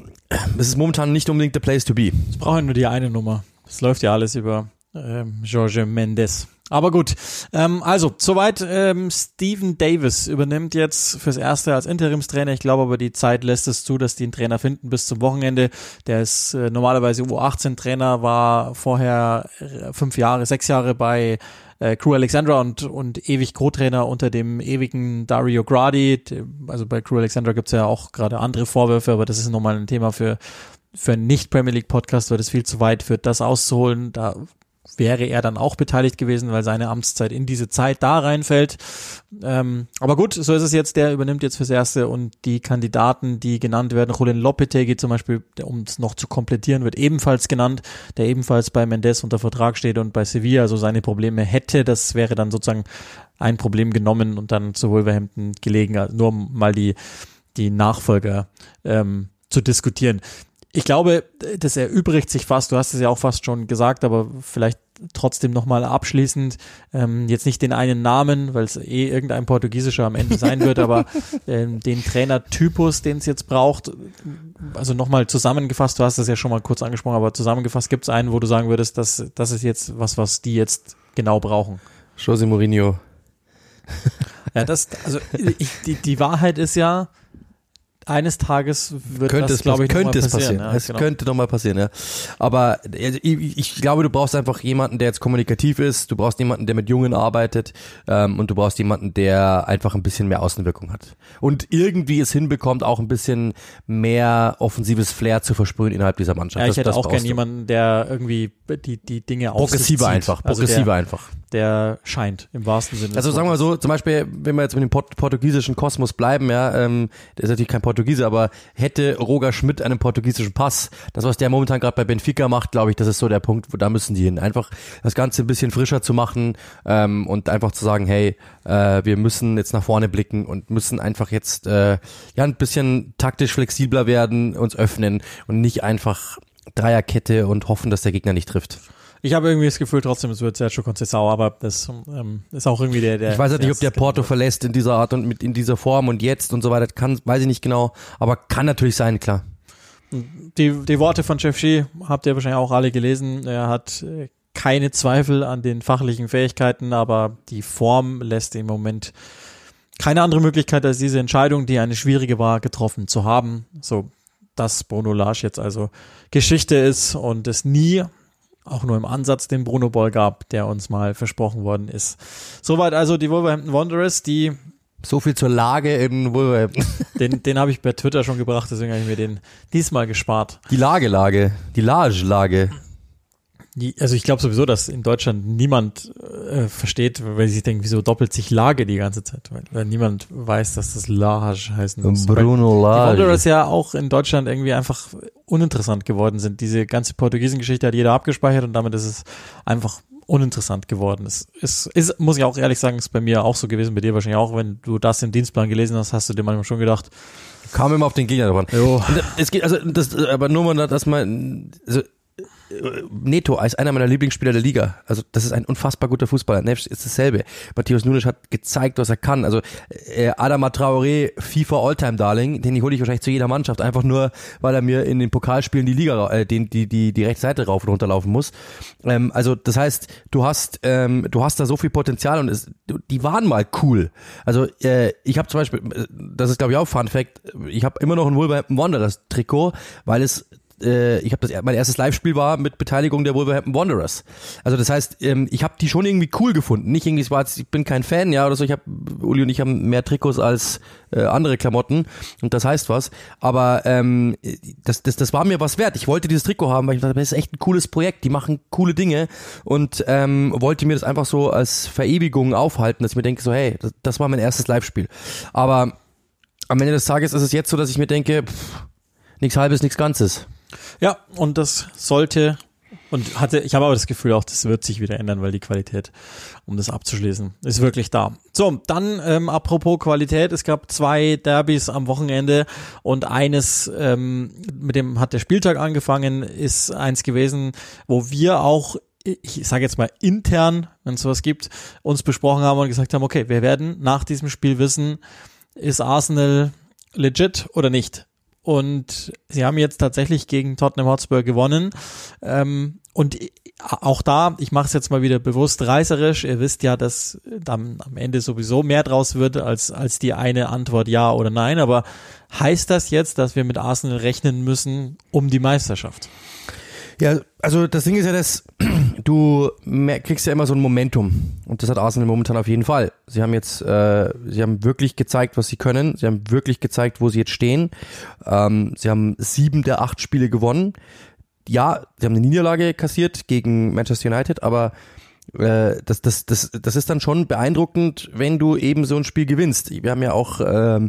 es ist momentan nicht unbedingt the place to be. Es braucht ja nur die eine Nummer. Es läuft ja alles über ähm, Jorge Mendes. Aber gut, ähm, also soweit ähm, Steven Davis übernimmt jetzt fürs Erste als Interimstrainer. Ich glaube aber die Zeit lässt es zu, dass die einen Trainer finden bis zum Wochenende. Der ist äh, normalerweise U18-Trainer, war vorher äh, fünf Jahre, sechs Jahre bei äh, Crew Alexandra und, und ewig Co-Trainer unter dem ewigen Dario Gradi. Also bei Crew Alexandra gibt's ja auch gerade andere Vorwürfe, aber das ist nochmal ein Thema für für einen Nicht-Premier League-Podcast wird es viel zu weit führt, das auszuholen. Da wäre er dann auch beteiligt gewesen, weil seine Amtszeit in diese Zeit da reinfällt. Ähm, aber gut, so ist es jetzt. Der übernimmt jetzt fürs Erste und die Kandidaten, die genannt werden, Julian Lopetegui zum Beispiel, um es noch zu komplettieren, wird ebenfalls genannt, der ebenfalls bei Mendes unter Vertrag steht und bei Sevilla also seine Probleme hätte. Das wäre dann sozusagen ein Problem genommen und dann zu Wolverhampton gelegen, nur um mal die, die Nachfolger ähm, zu diskutieren ich glaube, das erübrigt sich fast, du hast es ja auch fast schon gesagt, aber vielleicht trotzdem nochmal abschließend, ähm, jetzt nicht den einen Namen, weil es eh irgendein Portugiesischer am Ende sein wird, aber ähm, den Trainertypus, den es jetzt braucht, also nochmal zusammengefasst, du hast es ja schon mal kurz angesprochen, aber zusammengefasst gibt es einen, wo du sagen würdest, dass das ist jetzt was, was die jetzt genau brauchen. José Mourinho. ja, das, also ich, die, die Wahrheit ist ja, eines Tages wird könnte das, glaube ich, könnte es passieren. passieren. Ja, es genau. könnte doch mal passieren, ja. Aber also, ich, ich, glaube, du brauchst einfach jemanden, der jetzt kommunikativ ist. Du brauchst jemanden, der mit Jungen arbeitet. Ähm, und du brauchst jemanden, der einfach ein bisschen mehr Außenwirkung hat. Und irgendwie es hinbekommt, auch ein bisschen mehr offensives Flair zu versprühen innerhalb dieser Mannschaft. Ja, ich hätte auch gerne jemanden, der irgendwie die, die Dinge Progressiver einfach. Progressiver also der, einfach der scheint im wahrsten Sinne. Also sagen wir mal so, zum Beispiel, wenn wir jetzt mit dem Port portugiesischen Kosmos bleiben, ja, ähm, der ist natürlich kein Portugiese, aber hätte Roger Schmidt einen portugiesischen Pass, das was der momentan gerade bei Benfica macht, glaube ich, das ist so der Punkt, wo da müssen die hin, einfach das Ganze ein bisschen frischer zu machen ähm, und einfach zu sagen, hey, äh, wir müssen jetzt nach vorne blicken und müssen einfach jetzt äh, ja ein bisschen taktisch flexibler werden, uns öffnen und nicht einfach Dreierkette und hoffen, dass der Gegner nicht trifft. Ich habe irgendwie das Gefühl, trotzdem, es wird Sergio Conceição, aber das ähm, ist auch irgendwie der, der. Ich weiß halt nicht, ob der Porto verlässt in dieser Art und mit in dieser Form und jetzt und so weiter. Kann, weiß ich nicht genau, aber kann natürlich sein, klar. Die, die Worte von Jeff Shee habt ihr wahrscheinlich auch alle gelesen. Er hat äh, keine Zweifel an den fachlichen Fähigkeiten, aber die Form lässt im Moment keine andere Möglichkeit als diese Entscheidung, die eine schwierige war, getroffen zu haben. So, dass Bruno Lage jetzt also Geschichte ist und es nie auch nur im Ansatz den Bruno Ball gab, der uns mal versprochen worden ist. Soweit also die Wolverhampton Wanderers, die so viel zur Lage in Wolverhampton. Den, den habe ich bei Twitter schon gebracht, deswegen habe ich mir den diesmal gespart. Die Lagelage, die Lage-Lage. Die, also ich glaube sowieso, dass in Deutschland niemand äh, versteht, weil sie sich denken, wieso doppelt sich Lage die ganze Zeit, weil, weil niemand weiß, dass das Lage heißen muss. Bruno Lage. Die Wanderers ja auch in Deutschland irgendwie einfach uninteressant geworden sind. Diese ganze Portugiesen-Geschichte hat jeder abgespeichert und damit ist es einfach uninteressant geworden. Es ist, ist, muss ich auch ehrlich sagen, ist bei mir auch so gewesen, bei dir wahrscheinlich auch, wenn du das im Dienstplan gelesen hast, hast du dir manchmal schon gedacht, kam immer auf den Gegner davon. Jo. Es geht also das aber nur mal dass man also Neto als einer meiner Lieblingsspieler der Liga. Also das ist ein unfassbar guter Fußballer. Neves ist dasselbe. Matthias Nunes hat gezeigt, was er kann. Also äh, Adama Traoré, FIFA Alltime Darling, den hole ich wahrscheinlich zu jeder Mannschaft, einfach nur, weil er mir in den Pokalspielen die Liga, äh, den, die, die, die rechte Seite rauf und runter laufen muss. Ähm, also das heißt, du hast, ähm, du hast da so viel Potenzial und es, die waren mal cool. Also äh, ich habe zum Beispiel, das ist glaube ich auch Fun Fact, ich habe immer noch ein Wolverhampton Wanderers Trikot, weil es äh, ich habe das mein erstes Live-Spiel war mit Beteiligung der Wolverhampton Wanderers. Also das heißt, ähm, ich habe die schon irgendwie cool gefunden. Nicht irgendwie, es war jetzt, ich bin kein Fan, ja oder so. Ich habe Uli und ich haben mehr Trikots als äh, andere Klamotten und das heißt was. Aber ähm, das, das, das war mir was wert. Ich wollte dieses Trikot haben, weil ich dachte, das ist echt ein cooles Projekt. Die machen coole Dinge und ähm, wollte mir das einfach so als Verewigung aufhalten, dass ich mir denke, so hey, das, das war mein erstes Live-Spiel. Aber am Ende des Tages ist es jetzt so, dass ich mir denke, pff, nichts Halbes, nichts Ganzes. Ja, und das sollte und hatte, ich habe aber das Gefühl auch, das wird sich wieder ändern, weil die Qualität, um das abzuschließen, ist wirklich da. So, dann ähm, apropos Qualität, es gab zwei Derbys am Wochenende und eines, ähm, mit dem hat der Spieltag angefangen, ist eins gewesen, wo wir auch ich sage jetzt mal intern, wenn es sowas gibt, uns besprochen haben und gesagt haben, okay, wir werden nach diesem Spiel wissen, ist Arsenal legit oder nicht. Und sie haben jetzt tatsächlich gegen Tottenham Hotspur gewonnen. Ähm, und auch da, ich mache es jetzt mal wieder bewusst reißerisch. Ihr wisst ja, dass dann am Ende sowieso mehr draus wird als, als die eine Antwort ja oder nein. Aber heißt das jetzt, dass wir mit Arsenal rechnen müssen um die Meisterschaft? Ja, also das Ding ist ja, dass du kriegst ja immer so ein Momentum und das hat Arsenal momentan auf jeden Fall. Sie haben jetzt, äh, sie haben wirklich gezeigt, was sie können. Sie haben wirklich gezeigt, wo sie jetzt stehen. Ähm, sie haben sieben der acht Spiele gewonnen. Ja, sie haben eine Niederlage kassiert gegen Manchester United, aber äh, das, das, das, das ist dann schon beeindruckend, wenn du eben so ein Spiel gewinnst. Wir haben ja auch, äh,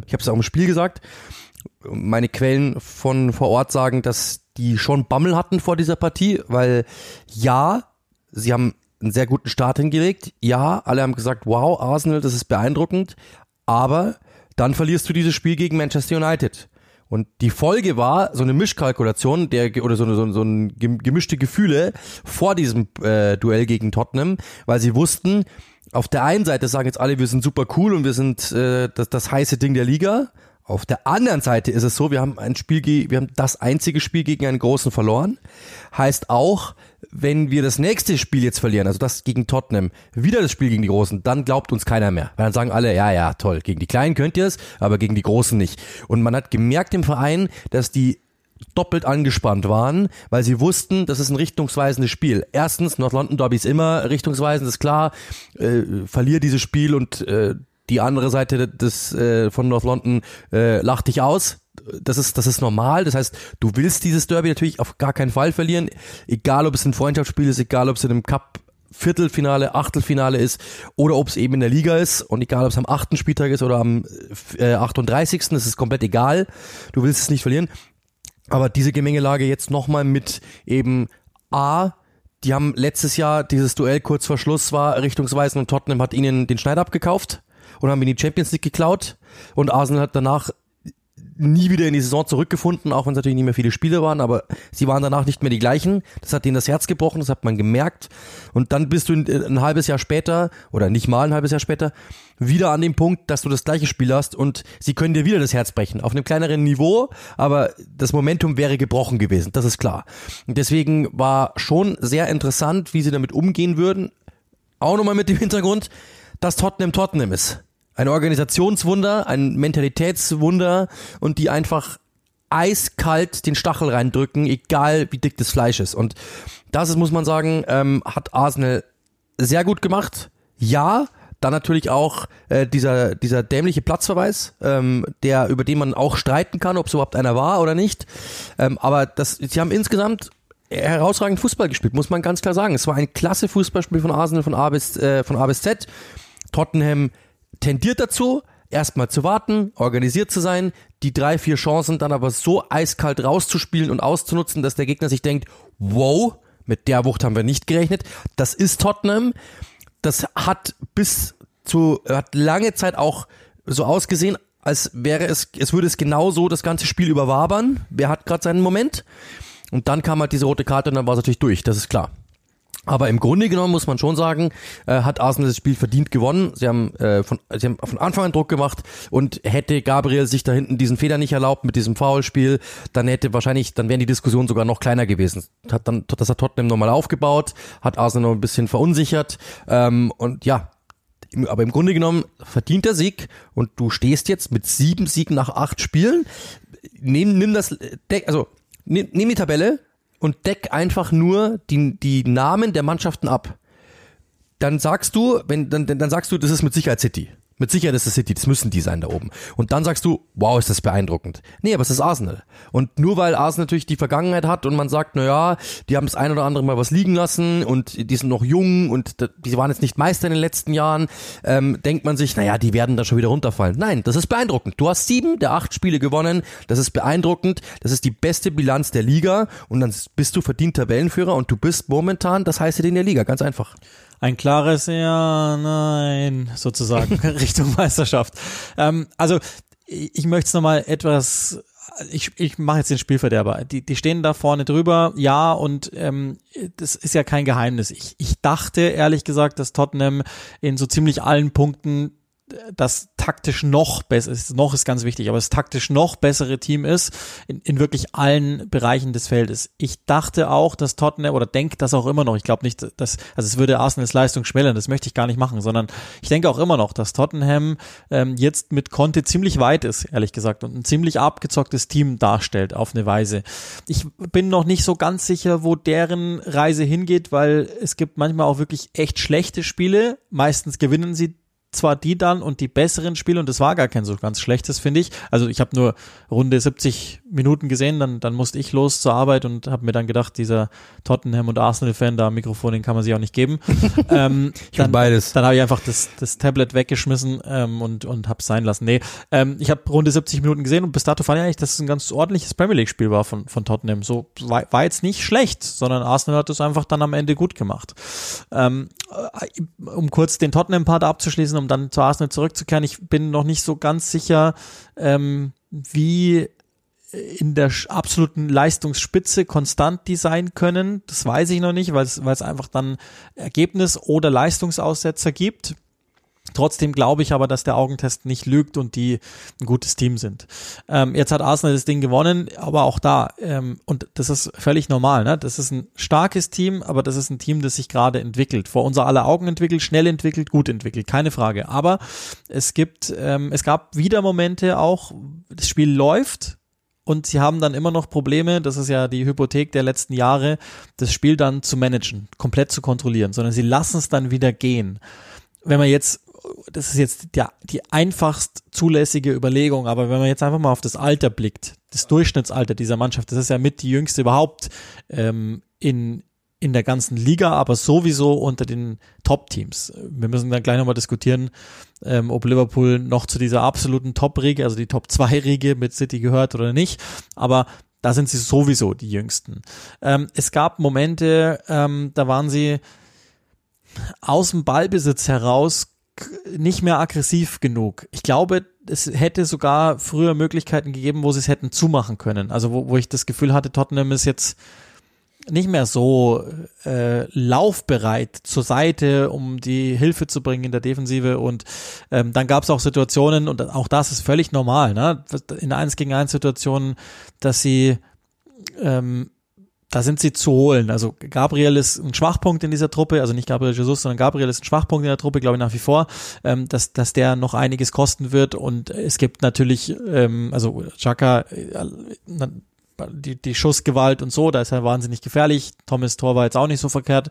ich habe es auch im Spiel gesagt, meine Quellen von vor Ort sagen, dass die schon Bammel hatten vor dieser Partie, weil ja, sie haben einen sehr guten Start hingelegt. Ja, alle haben gesagt, wow, Arsenal, das ist beeindruckend. Aber dann verlierst du dieses Spiel gegen Manchester United. Und die Folge war so eine Mischkalkulation der oder so, so, so ein gemischte Gefühle vor diesem äh, Duell gegen Tottenham, weil sie wussten, auf der einen Seite sagen jetzt alle, wir sind super cool und wir sind äh, das, das heiße Ding der Liga. Auf der anderen Seite ist es so, wir haben ein Spiel, wir haben das einzige Spiel gegen einen großen verloren. Heißt auch, wenn wir das nächste Spiel jetzt verlieren, also das gegen Tottenham, wieder das Spiel gegen die Großen, dann glaubt uns keiner mehr. Weil dann sagen alle, ja, ja, toll, gegen die Kleinen könnt ihr es, aber gegen die Großen nicht. Und man hat gemerkt im Verein, dass die doppelt angespannt waren, weil sie wussten, das ist ein richtungsweisendes Spiel. Erstens, North London Derby ist immer richtungsweisend, ist klar, äh, verlier dieses Spiel und äh, die andere Seite des äh, von North London äh, lacht dich aus. Das ist das ist normal. Das heißt, du willst dieses Derby natürlich auf gar keinen Fall verlieren, egal ob es ein Freundschaftsspiel ist, egal ob es in einem Cup Viertelfinale, Achtelfinale ist oder ob es eben in der Liga ist und egal ob es am achten Spieltag ist oder am äh, 38. Das ist komplett egal. Du willst es nicht verlieren. Aber diese Gemengelage jetzt nochmal mit eben A, die haben letztes Jahr dieses Duell kurz vor Schluss war richtungsweisend und Tottenham hat ihnen den Schneid abgekauft und haben in die Champions League geklaut. Und Arsenal hat danach nie wieder in die Saison zurückgefunden, auch wenn es natürlich nicht mehr viele Spiele waren, aber sie waren danach nicht mehr die gleichen. Das hat denen das Herz gebrochen, das hat man gemerkt. Und dann bist du ein, ein halbes Jahr später, oder nicht mal ein halbes Jahr später, wieder an dem Punkt, dass du das gleiche Spiel hast und sie können dir wieder das Herz brechen. Auf einem kleineren Niveau, aber das Momentum wäre gebrochen gewesen, das ist klar. Und deswegen war schon sehr interessant, wie sie damit umgehen würden. Auch nochmal mit dem Hintergrund, dass Tottenham Tottenham ist. Ein Organisationswunder, ein Mentalitätswunder und die einfach eiskalt den Stachel reindrücken, egal wie dick das Fleisch ist. Und das ist, muss man sagen, ähm, hat Arsenal sehr gut gemacht. Ja, dann natürlich auch äh, dieser, dieser dämliche Platzverweis, ähm, der, über den man auch streiten kann, ob es überhaupt einer war oder nicht. Ähm, aber das, sie haben insgesamt herausragend Fußball gespielt, muss man ganz klar sagen. Es war ein klasse Fußballspiel von Arsenal von A bis, äh, von A bis Z. Tottenham tendiert dazu, erstmal zu warten, organisiert zu sein, die drei, vier Chancen dann aber so eiskalt rauszuspielen und auszunutzen, dass der Gegner sich denkt, wow, mit der Wucht haben wir nicht gerechnet. Das ist Tottenham. Das hat bis zu, hat lange Zeit auch so ausgesehen, als wäre es, es würde es genauso das ganze Spiel überwabern. Wer hat gerade seinen Moment? Und dann kam halt diese rote Karte und dann war es natürlich durch, das ist klar. Aber im Grunde genommen muss man schon sagen, äh, hat Arsenal das Spiel verdient gewonnen. Sie haben, äh, von, sie haben von Anfang an Druck gemacht und hätte Gabriel sich da hinten diesen Fehler nicht erlaubt mit diesem Foulspiel, dann hätte wahrscheinlich, dann wären die Diskussionen sogar noch kleiner gewesen. Hat dann, das hat Tottenham nochmal aufgebaut, hat Arsenal noch ein bisschen verunsichert ähm, und ja, aber im Grunde genommen verdient der Sieg und du stehst jetzt mit sieben Siegen nach acht Spielen. Nimm, nimm das, also nimm, nimm die Tabelle, und deck einfach nur die, die Namen der Mannschaften ab. Dann sagst du, wenn, dann, dann sagst du, das ist mit Sicherheit City. Mit Sicherheit ist es City, das müssen die sein da oben. Und dann sagst du, wow, ist das beeindruckend. Nee, aber es ist Arsenal. Und nur weil Arsenal natürlich die Vergangenheit hat und man sagt, na ja, die haben das ein oder andere mal was liegen lassen und die sind noch jung und die waren jetzt nicht Meister in den letzten Jahren, ähm, denkt man sich, naja, die werden da schon wieder runterfallen. Nein, das ist beeindruckend. Du hast sieben der acht Spiele gewonnen, das ist beeindruckend, das ist die beste Bilanz der Liga und dann bist du verdient Tabellenführer und du bist momentan das heiße Ding der Liga, ganz einfach ein klares Ja, nein, sozusagen Richtung Meisterschaft. Ähm, also ich möchte es nochmal etwas ich, ich mache jetzt den Spielverderber. Die, die stehen da vorne drüber, ja, und ähm, das ist ja kein Geheimnis. Ich, ich dachte ehrlich gesagt, dass Tottenham in so ziemlich allen Punkten das taktisch noch besser ist, noch ist ganz wichtig, aber das taktisch noch bessere Team ist in, in wirklich allen Bereichen des Feldes. Ich dachte auch, dass Tottenham oder denke das auch immer noch. Ich glaube nicht, dass also es würde Arsenals Leistung schmälern. Das möchte ich gar nicht machen, sondern ich denke auch immer noch, dass Tottenham ähm, jetzt mit Conte ziemlich weit ist, ehrlich gesagt, und ein ziemlich abgezocktes Team darstellt auf eine Weise. Ich bin noch nicht so ganz sicher, wo deren Reise hingeht, weil es gibt manchmal auch wirklich echt schlechte Spiele. Meistens gewinnen sie zwar die dann und die besseren Spiele und das war gar kein so ganz schlechtes, finde ich. Also ich habe nur Runde 70 Minuten gesehen, dann, dann musste ich los zur Arbeit und habe mir dann gedacht, dieser Tottenham und Arsenal-Fan da am Mikrofon, den kann man sich auch nicht geben. ähm, ich dann, beides. Dann habe ich einfach das, das Tablet weggeschmissen ähm, und, und habe sein lassen. Nee, ähm, ich habe Runde 70 Minuten gesehen und bis dato fand ich eigentlich, dass es ein ganz ordentliches Premier League-Spiel war von, von Tottenham. So war, war jetzt nicht schlecht, sondern Arsenal hat es einfach dann am Ende gut gemacht. Ähm, äh, um kurz den Tottenham-Part abzuschließen, um dann zu Arsenal zurückzukehren, ich bin noch nicht so ganz sicher, ähm, wie in der absoluten Leistungsspitze konstant die sein können. Das weiß ich noch nicht, weil es, weil es einfach dann Ergebnis- oder Leistungsaussetzer gibt. Trotzdem glaube ich aber, dass der Augentest nicht lügt und die ein gutes Team sind. Ähm, jetzt hat Arsenal das Ding gewonnen, aber auch da, ähm, und das ist völlig normal, ne? Das ist ein starkes Team, aber das ist ein Team, das sich gerade entwickelt, vor unser aller Augen entwickelt, schnell entwickelt, gut entwickelt, keine Frage. Aber es gibt, ähm, es gab wieder Momente auch, das Spiel läuft, und sie haben dann immer noch Probleme, das ist ja die Hypothek der letzten Jahre, das Spiel dann zu managen, komplett zu kontrollieren, sondern sie lassen es dann wieder gehen. Wenn man jetzt das ist jetzt der, die einfachst zulässige Überlegung, aber wenn man jetzt einfach mal auf das Alter blickt, das Durchschnittsalter dieser Mannschaft, das ist ja mit die jüngste überhaupt ähm, in, in der ganzen Liga, aber sowieso unter den Top-Teams. Wir müssen dann gleich nochmal diskutieren, ähm, ob Liverpool noch zu dieser absoluten Top-Riege, also die Top-2-Riege mit City gehört oder nicht, aber da sind sie sowieso die Jüngsten. Ähm, es gab Momente, ähm, da waren sie aus dem Ballbesitz heraus nicht mehr aggressiv genug. Ich glaube, es hätte sogar früher Möglichkeiten gegeben, wo sie es hätten zumachen können. Also wo, wo ich das Gefühl hatte, Tottenham ist jetzt nicht mehr so äh, laufbereit zur Seite, um die Hilfe zu bringen in der Defensive. Und ähm, dann gab es auch Situationen, und auch das ist völlig normal, ne? in 1 gegen 1 Situationen, dass sie ähm, da sind sie zu holen. Also Gabriel ist ein Schwachpunkt in dieser Truppe, also nicht Gabriel Jesus, sondern Gabriel ist ein Schwachpunkt in der Truppe, glaube ich nach wie vor, ähm, dass, dass der noch einiges kosten wird. Und es gibt natürlich, ähm, also Chaka, äh, die, die Schussgewalt und so, da ist er wahnsinnig gefährlich. Thomas Tor war jetzt auch nicht so verkehrt.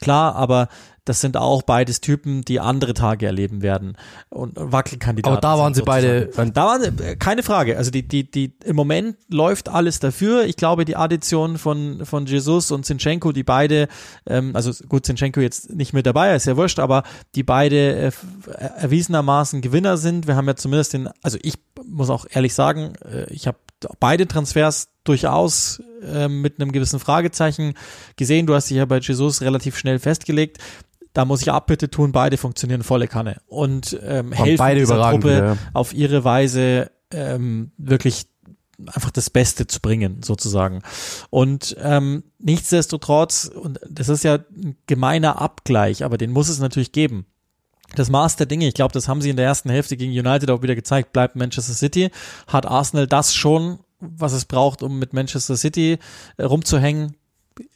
Klar, aber das sind auch beides Typen, die andere Tage erleben werden und Wackelkandidaten. Aber da waren sie beide. Da waren sie, äh, keine Frage. Also die, die, die, im Moment läuft alles dafür. Ich glaube, die Addition von, von Jesus und Zinchenko, die beide, ähm, also gut, Zinchenko jetzt nicht mit dabei, ist ja wurscht, aber die beide äh, erwiesenermaßen Gewinner sind. Wir haben ja zumindest den, also ich muss auch ehrlich sagen, äh, ich habe beide Transfers durchaus äh, mit einem gewissen Fragezeichen gesehen. Du hast dich ja bei Jesus relativ schnell festgelegt. Da muss ich Abbitte tun, beide funktionieren volle Kanne und ähm, helfen beide dieser Truppe ja. auf ihre Weise ähm, wirklich einfach das Beste zu bringen, sozusagen. Und ähm, nichtsdestotrotz, und das ist ja ein gemeiner Abgleich, aber den muss es natürlich geben. Das Maß der Dinge, ich glaube, das haben sie in der ersten Hälfte gegen United auch wieder gezeigt, bleibt Manchester City. Hat Arsenal das schon, was es braucht, um mit Manchester City äh, rumzuhängen?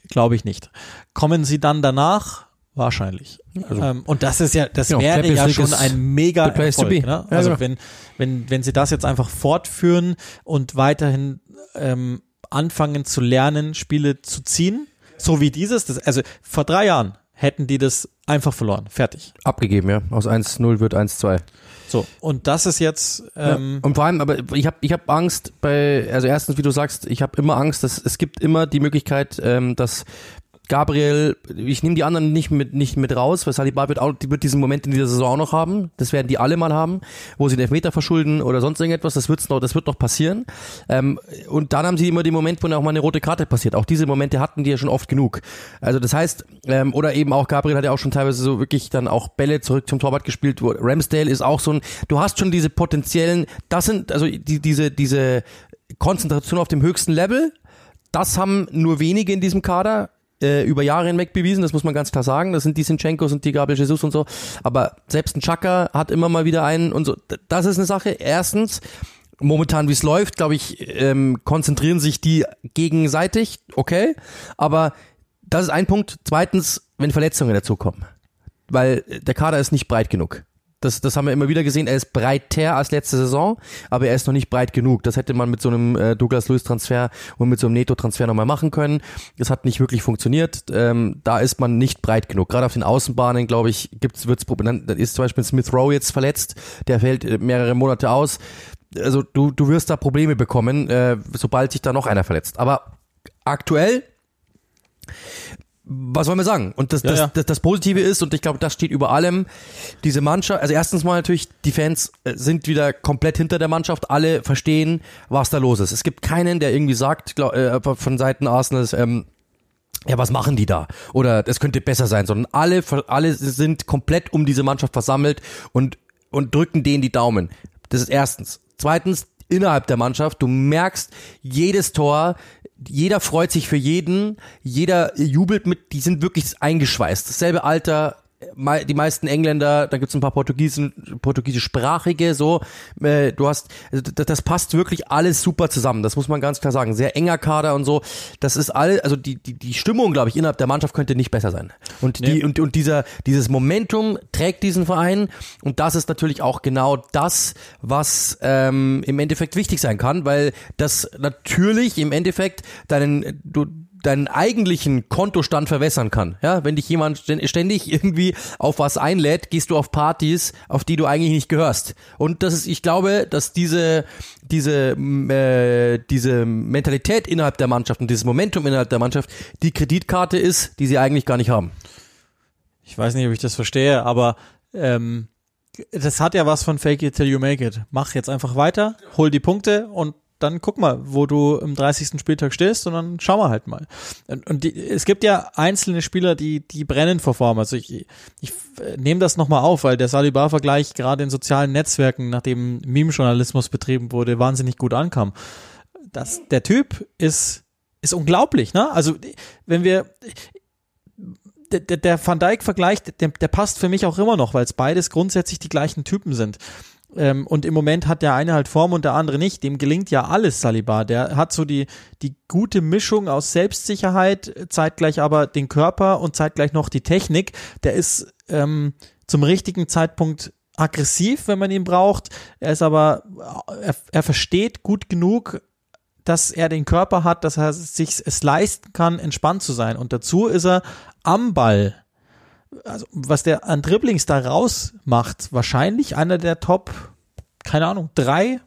Glaube ich nicht. Kommen sie dann danach? Wahrscheinlich. Also, ähm, und das ist ja, das ja, wäre ja schon ein mega Erfolg. Ne? Also ja, wenn, wenn, wenn sie das jetzt einfach fortführen und weiterhin ähm, anfangen zu lernen, Spiele zu ziehen, so wie dieses, das, also vor drei Jahren hätten die das einfach verloren. Fertig. Abgegeben, ja. Aus 1-0 wird 1-2. So, und das ist jetzt. Ähm, ja, und vor allem, aber ich habe ich hab Angst bei, also erstens, wie du sagst, ich habe immer Angst, dass es gibt immer die Möglichkeit, ähm, dass Gabriel, ich nehme die anderen nicht mit, nicht mit raus, weil Saliba wird, auch, die wird diesen Moment in dieser Saison auch noch haben. Das werden die alle mal haben, wo sie den Elfmeter verschulden oder sonst irgendetwas. Das, wird's noch, das wird noch passieren. Ähm, und dann haben sie immer den Moment, wo auch mal eine rote Karte passiert. Auch diese Momente hatten die ja schon oft genug. Also das heißt, ähm, oder eben auch Gabriel hat ja auch schon teilweise so wirklich dann auch Bälle zurück zum Torwart gespielt. Wo Ramsdale ist auch so ein, du hast schon diese potenziellen, das sind, also die, diese, diese Konzentration auf dem höchsten Level. Das haben nur wenige in diesem Kader äh, über Jahre hinweg bewiesen, das muss man ganz klar sagen. Das sind die Sinchenkos und die Gabriel Jesus und so. Aber selbst ein Chaka hat immer mal wieder einen und so. Das ist eine Sache. Erstens, momentan wie es läuft, glaube ich, ähm, konzentrieren sich die gegenseitig, okay. Aber das ist ein Punkt. Zweitens, wenn Verletzungen dazukommen. Weil der Kader ist nicht breit genug. Das, das haben wir immer wieder gesehen. Er ist breiter als letzte Saison, aber er ist noch nicht breit genug. Das hätte man mit so einem äh, Douglas Lewis Transfer und mit so einem Neto Transfer nochmal machen können. Das hat nicht wirklich funktioniert. Ähm, da ist man nicht breit genug. Gerade auf den Außenbahnen, glaube ich, gibt's wird's Probleme. Dann ist zum Beispiel Smith Rowe jetzt verletzt. Der fällt äh, mehrere Monate aus. Also du, du wirst da Probleme bekommen, äh, sobald sich da noch einer verletzt. Aber aktuell was wollen wir sagen? Und das, ja, das, ja. das, das Positive ist, und ich glaube, das steht über allem, diese Mannschaft, also erstens mal natürlich, die Fans äh, sind wieder komplett hinter der Mannschaft, alle verstehen, was da los ist. Es gibt keinen, der irgendwie sagt, glaub, äh, von Seiten Arsenals, ähm, ja, was machen die da? Oder es könnte besser sein, sondern alle, alle sind komplett um diese Mannschaft versammelt und, und drücken denen die Daumen. Das ist erstens. Zweitens, innerhalb der Mannschaft. Du merkst jedes Tor, jeder freut sich für jeden, jeder jubelt mit, die sind wirklich eingeschweißt. Dasselbe Alter, die meisten Engländer, da gibt's ein paar Portugiesen, portugiesischsprachige, so, äh, du hast, also das, das, passt wirklich alles super zusammen, das muss man ganz klar sagen. Sehr enger Kader und so, das ist all, also die, die, die Stimmung, glaube ich, innerhalb der Mannschaft könnte nicht besser sein. Und nee. die, und, und dieser, dieses Momentum trägt diesen Verein und das ist natürlich auch genau das, was ähm, im Endeffekt wichtig sein kann, weil das natürlich im Endeffekt deinen, du, deinen eigentlichen Kontostand verwässern kann. Ja, wenn dich jemand ständig irgendwie auf was einlädt, gehst du auf Partys, auf die du eigentlich nicht gehörst. Und das ist, ich glaube, dass diese diese äh, diese Mentalität innerhalb der Mannschaft und dieses Momentum innerhalb der Mannschaft die Kreditkarte ist, die sie eigentlich gar nicht haben. Ich weiß nicht, ob ich das verstehe, aber ähm, das hat ja was von Fake it till you make it. Mach jetzt einfach weiter, hol die Punkte und dann guck mal, wo du im 30. Spieltag stehst und dann schauen wir halt mal. Und, und die, es gibt ja einzelne Spieler, die, die brennen vor Form. Also ich, ich nehme das nochmal auf, weil der Saliba-Vergleich gerade in sozialen Netzwerken, nachdem Meme-Journalismus betrieben wurde, wahnsinnig gut ankam. Das, der Typ ist, ist unglaublich, ne? Also, wenn wir, der, der, der Van Dijk-Vergleich, der, der passt für mich auch immer noch, weil es beides grundsätzlich die gleichen Typen sind. Ähm, und im Moment hat der eine halt Form und der andere nicht. Dem gelingt ja alles, Saliba. Der hat so die, die gute Mischung aus Selbstsicherheit, zeitgleich aber den Körper und zeitgleich noch die Technik. Der ist ähm, zum richtigen Zeitpunkt aggressiv, wenn man ihn braucht. Er ist aber, er, er versteht gut genug, dass er den Körper hat, dass er sich es leisten kann, entspannt zu sein. Und dazu ist er am Ball also was der an Dribblings da rausmacht, wahrscheinlich einer der Top, keine Ahnung, drei,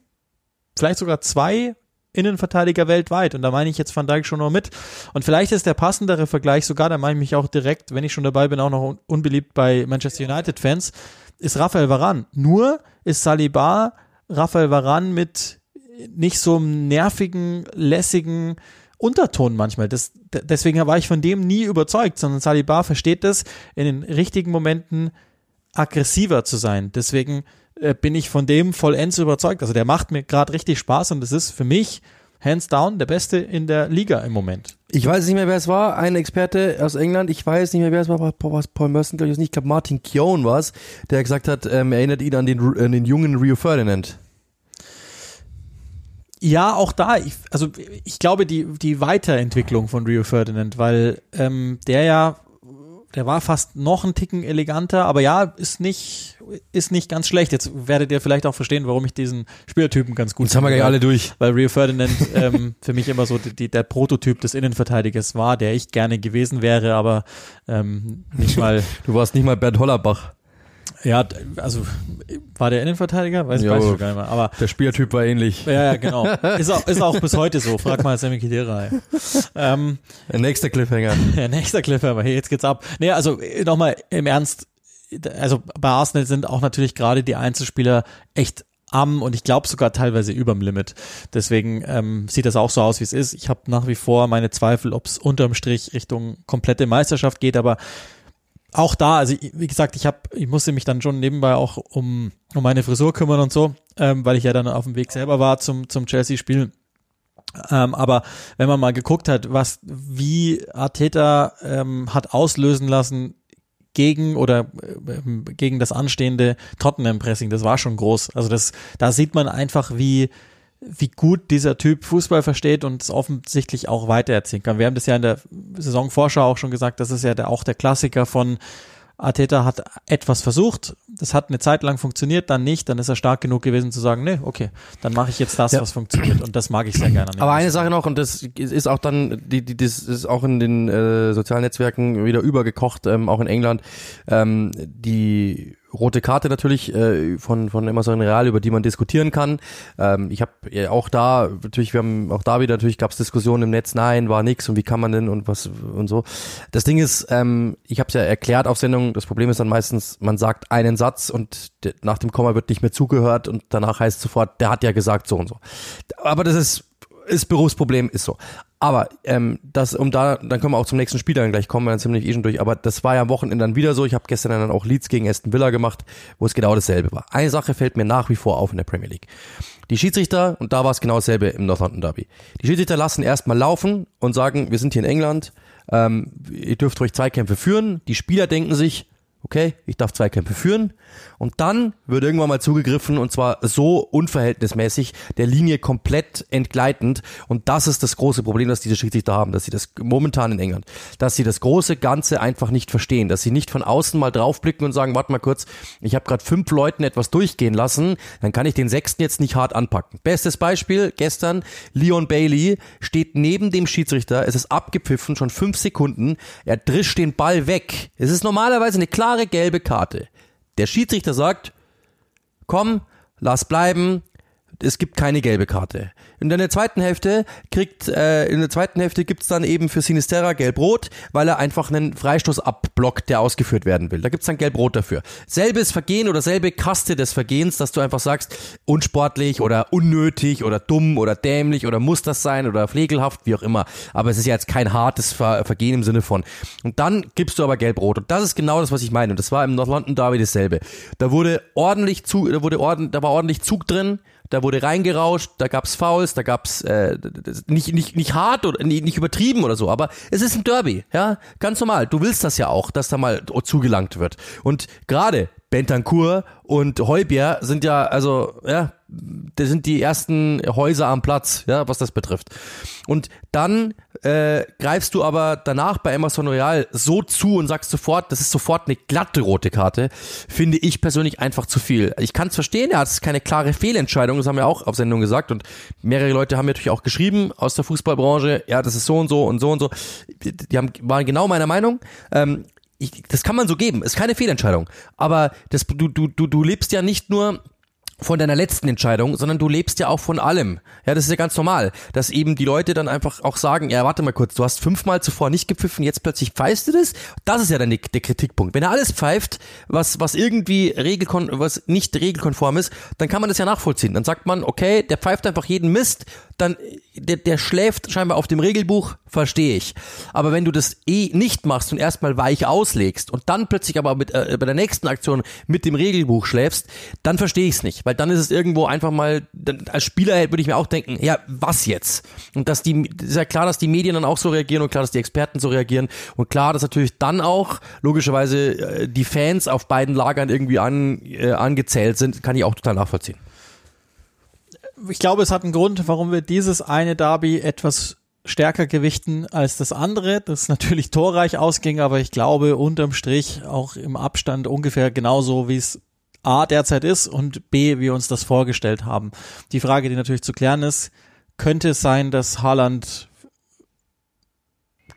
vielleicht sogar zwei Innenverteidiger weltweit. Und da meine ich jetzt Van Dijk schon noch mit. Und vielleicht ist der passendere Vergleich sogar, da meine ich mich auch direkt, wenn ich schon dabei bin, auch noch unbeliebt bei Manchester United Fans, ist Raphael Varan. Nur ist Saliba Raphael Varan mit nicht so einem nervigen, lässigen, Unterton manchmal. Das, deswegen war ich von dem nie überzeugt, sondern Saliba versteht das, in den richtigen Momenten aggressiver zu sein. Deswegen äh, bin ich von dem vollends überzeugt. Also der macht mir gerade richtig Spaß und das ist für mich hands down der Beste in der Liga im Moment. Ich weiß nicht mehr, wer es war, ein Experte aus England, ich weiß nicht mehr, wer es war, was Paul Merson, glaube ich, nicht, ich glaube Martin Keown war es, der gesagt hat, ähm, erinnert ihn an den, an den jungen Rio Ferdinand. Ja, auch da, ich, also ich glaube, die, die Weiterentwicklung von Rio Ferdinand, weil ähm, der ja, der war fast noch ein Ticken eleganter, aber ja, ist nicht, ist nicht ganz schlecht. Jetzt werdet ihr vielleicht auch verstehen, warum ich diesen Spielertypen ganz gut Jetzt haben wir ja alle durch. Weil Rio Ferdinand ähm, für mich immer so die, die, der Prototyp des Innenverteidigers war, der ich gerne gewesen wäre, aber ähm, nicht mal. du warst nicht mal Bernd Hollerbach. Ja, also war der Innenverteidiger? Weiß, jo, weiß ich gar nicht mehr. Aber der Spielertyp war ähnlich. Ja, ja, genau. Ist auch, ist auch bis heute so. Frag mal Sammy Khedira. Ähm, der nächste Cliffhanger. Der nächste Cliffhanger. Hey, jetzt geht's ab. Nee, also nochmal im Ernst. Also bei Arsenal sind auch natürlich gerade die Einzelspieler echt am und ich glaube sogar teilweise überm Limit. Deswegen ähm, sieht das auch so aus, wie es ist. Ich habe nach wie vor meine Zweifel, ob es unterm Strich Richtung komplette Meisterschaft geht, aber auch da, also wie gesagt, ich habe, ich musste mich dann schon nebenbei auch um, um meine Frisur kümmern und so, ähm, weil ich ja dann auf dem Weg selber war zum, zum Chelsea-Spiel. Ähm, aber wenn man mal geguckt hat, was wie Arteta ähm, hat auslösen lassen gegen oder äh, gegen das anstehende Tottenham Pressing, das war schon groß. Also das, da sieht man einfach, wie wie gut dieser Typ Fußball versteht und es offensichtlich auch weitererzählen kann. Wir haben das ja in der Saisonvorschau auch schon gesagt, das ist ja der, auch der Klassiker von Arteta hat etwas versucht, das hat eine Zeit lang funktioniert, dann nicht, dann ist er stark genug gewesen zu sagen, nee, okay, dann mache ich jetzt das, ja. was funktioniert und das mag ich sehr gerne. Aber eine Sache noch und das ist auch dann, die, die, das ist auch in den äh, sozialen Netzwerken wieder übergekocht, ähm, auch in England, ähm, die rote Karte natürlich äh, von von Emerson Real, über die man diskutieren kann. Ähm, ich habe ja auch da natürlich, wir haben auch da wieder natürlich gab es Diskussionen im Netz, nein, war nix und wie kann man denn und was und so. Das Ding ist, ähm, ich habe es ja erklärt auf Sendung. Das Problem ist dann meistens, man sagt einen Satz und nach dem Komma wird nicht mehr zugehört und danach heißt sofort, der hat ja gesagt so und so. Aber das ist ist Berufsproblem, ist so. Aber ähm, das, um da, dann können wir auch zum nächsten Spiel dann gleich kommen, dann wir eh schon durch. Aber das war ja am Wochenende dann wieder so. Ich habe gestern dann auch Leeds gegen Aston Villa gemacht, wo es genau dasselbe war. Eine Sache fällt mir nach wie vor auf in der Premier League. Die Schiedsrichter, und da war es genau dasselbe im Northampton Derby. Die Schiedsrichter lassen erstmal laufen und sagen, wir sind hier in England, ähm, ihr dürft ruhig Zweikämpfe führen. Die Spieler denken sich, okay, ich darf Zweikämpfe führen. Und dann wird irgendwann mal zugegriffen und zwar so unverhältnismäßig, der Linie komplett entgleitend. Und das ist das große Problem, das diese Schiedsrichter haben, dass sie das momentan in England, dass sie das große Ganze einfach nicht verstehen, dass sie nicht von außen mal draufblicken und sagen, warte mal kurz, ich habe gerade fünf Leuten etwas durchgehen lassen, dann kann ich den sechsten jetzt nicht hart anpacken. Bestes Beispiel, gestern, Leon Bailey steht neben dem Schiedsrichter, es ist abgepfiffen, schon fünf Sekunden, er drischt den Ball weg. Es ist normalerweise eine klare gelbe Karte. Der Schiedsrichter sagt, komm, lass bleiben, es gibt keine gelbe Karte. In der zweiten Hälfte kriegt, äh, in der zweiten Hälfte gibt's dann eben für Sinisterra gelb-rot, weil er einfach einen Freistoß abblockt, der ausgeführt werden will. Da gibt's dann gelb-rot dafür. Selbes Vergehen oder selbe Kaste des Vergehens, dass du einfach sagst, unsportlich oder unnötig oder dumm oder dämlich oder muss das sein oder pflegelhaft, wie auch immer. Aber es ist ja jetzt kein hartes Ver Vergehen im Sinne von. Und dann gibst du aber gelb-rot. Und das ist genau das, was ich meine. Und das war im North London Derby dasselbe. Da wurde ordentlich zu, da wurde orden, da war ordentlich Zug drin da wurde reingerauscht, da gab's Fouls, da gab's äh, nicht nicht nicht hart oder nicht, nicht übertrieben oder so, aber es ist ein Derby, ja, ganz normal. Du willst das ja auch, dass da mal zugelangt wird. Und gerade Bentancur und Heubier sind ja, also, ja, das sind die ersten Häuser am Platz, ja, was das betrifft. Und dann äh, greifst du aber danach bei Emerson Royal so zu und sagst sofort, das ist sofort eine glatte rote Karte, finde ich persönlich einfach zu viel. Ich kann es verstehen, das ist keine klare Fehlentscheidung, das haben wir auch auf Sendung gesagt und mehrere Leute haben mir natürlich auch geschrieben aus der Fußballbranche, ja, das ist so und so und so und so. Die haben, waren genau meiner Meinung. Ähm, ich, das kann man so geben, ist keine Fehlentscheidung. Aber das, du, du, du, du lebst ja nicht nur von deiner letzten Entscheidung, sondern du lebst ja auch von allem. Ja, das ist ja ganz normal, dass eben die Leute dann einfach auch sagen, ja, warte mal kurz, du hast fünfmal zuvor nicht gepfiffen, jetzt plötzlich pfeifst du das? Das ist ja dann der, der Kritikpunkt. Wenn er alles pfeift, was, was irgendwie regelkon was nicht regelkonform ist, dann kann man das ja nachvollziehen. Dann sagt man, okay, der pfeift einfach jeden Mist, dann der, der schläft scheinbar auf dem Regelbuch, verstehe ich. Aber wenn du das eh nicht machst und erstmal weich auslegst und dann plötzlich aber mit, äh, bei der nächsten Aktion mit dem Regelbuch schläfst, dann verstehe ich es nicht, weil dann ist es irgendwo einfach mal, dann, als Spieler würde ich mir auch denken, ja, was jetzt? Und dass die, ist ja klar, dass die Medien dann auch so reagieren und klar, dass die Experten so reagieren und klar, dass natürlich dann auch logischerweise äh, die Fans auf beiden Lagern irgendwie an, äh, angezählt sind, kann ich auch total nachvollziehen ich glaube, es hat einen Grund, warum wir dieses eine Derby etwas stärker gewichten als das andere, das natürlich torreich ausging, aber ich glaube unterm Strich auch im Abstand ungefähr genauso, wie es A derzeit ist und B, wie wir uns das vorgestellt haben. Die Frage, die natürlich zu klären ist, könnte es sein, dass Haaland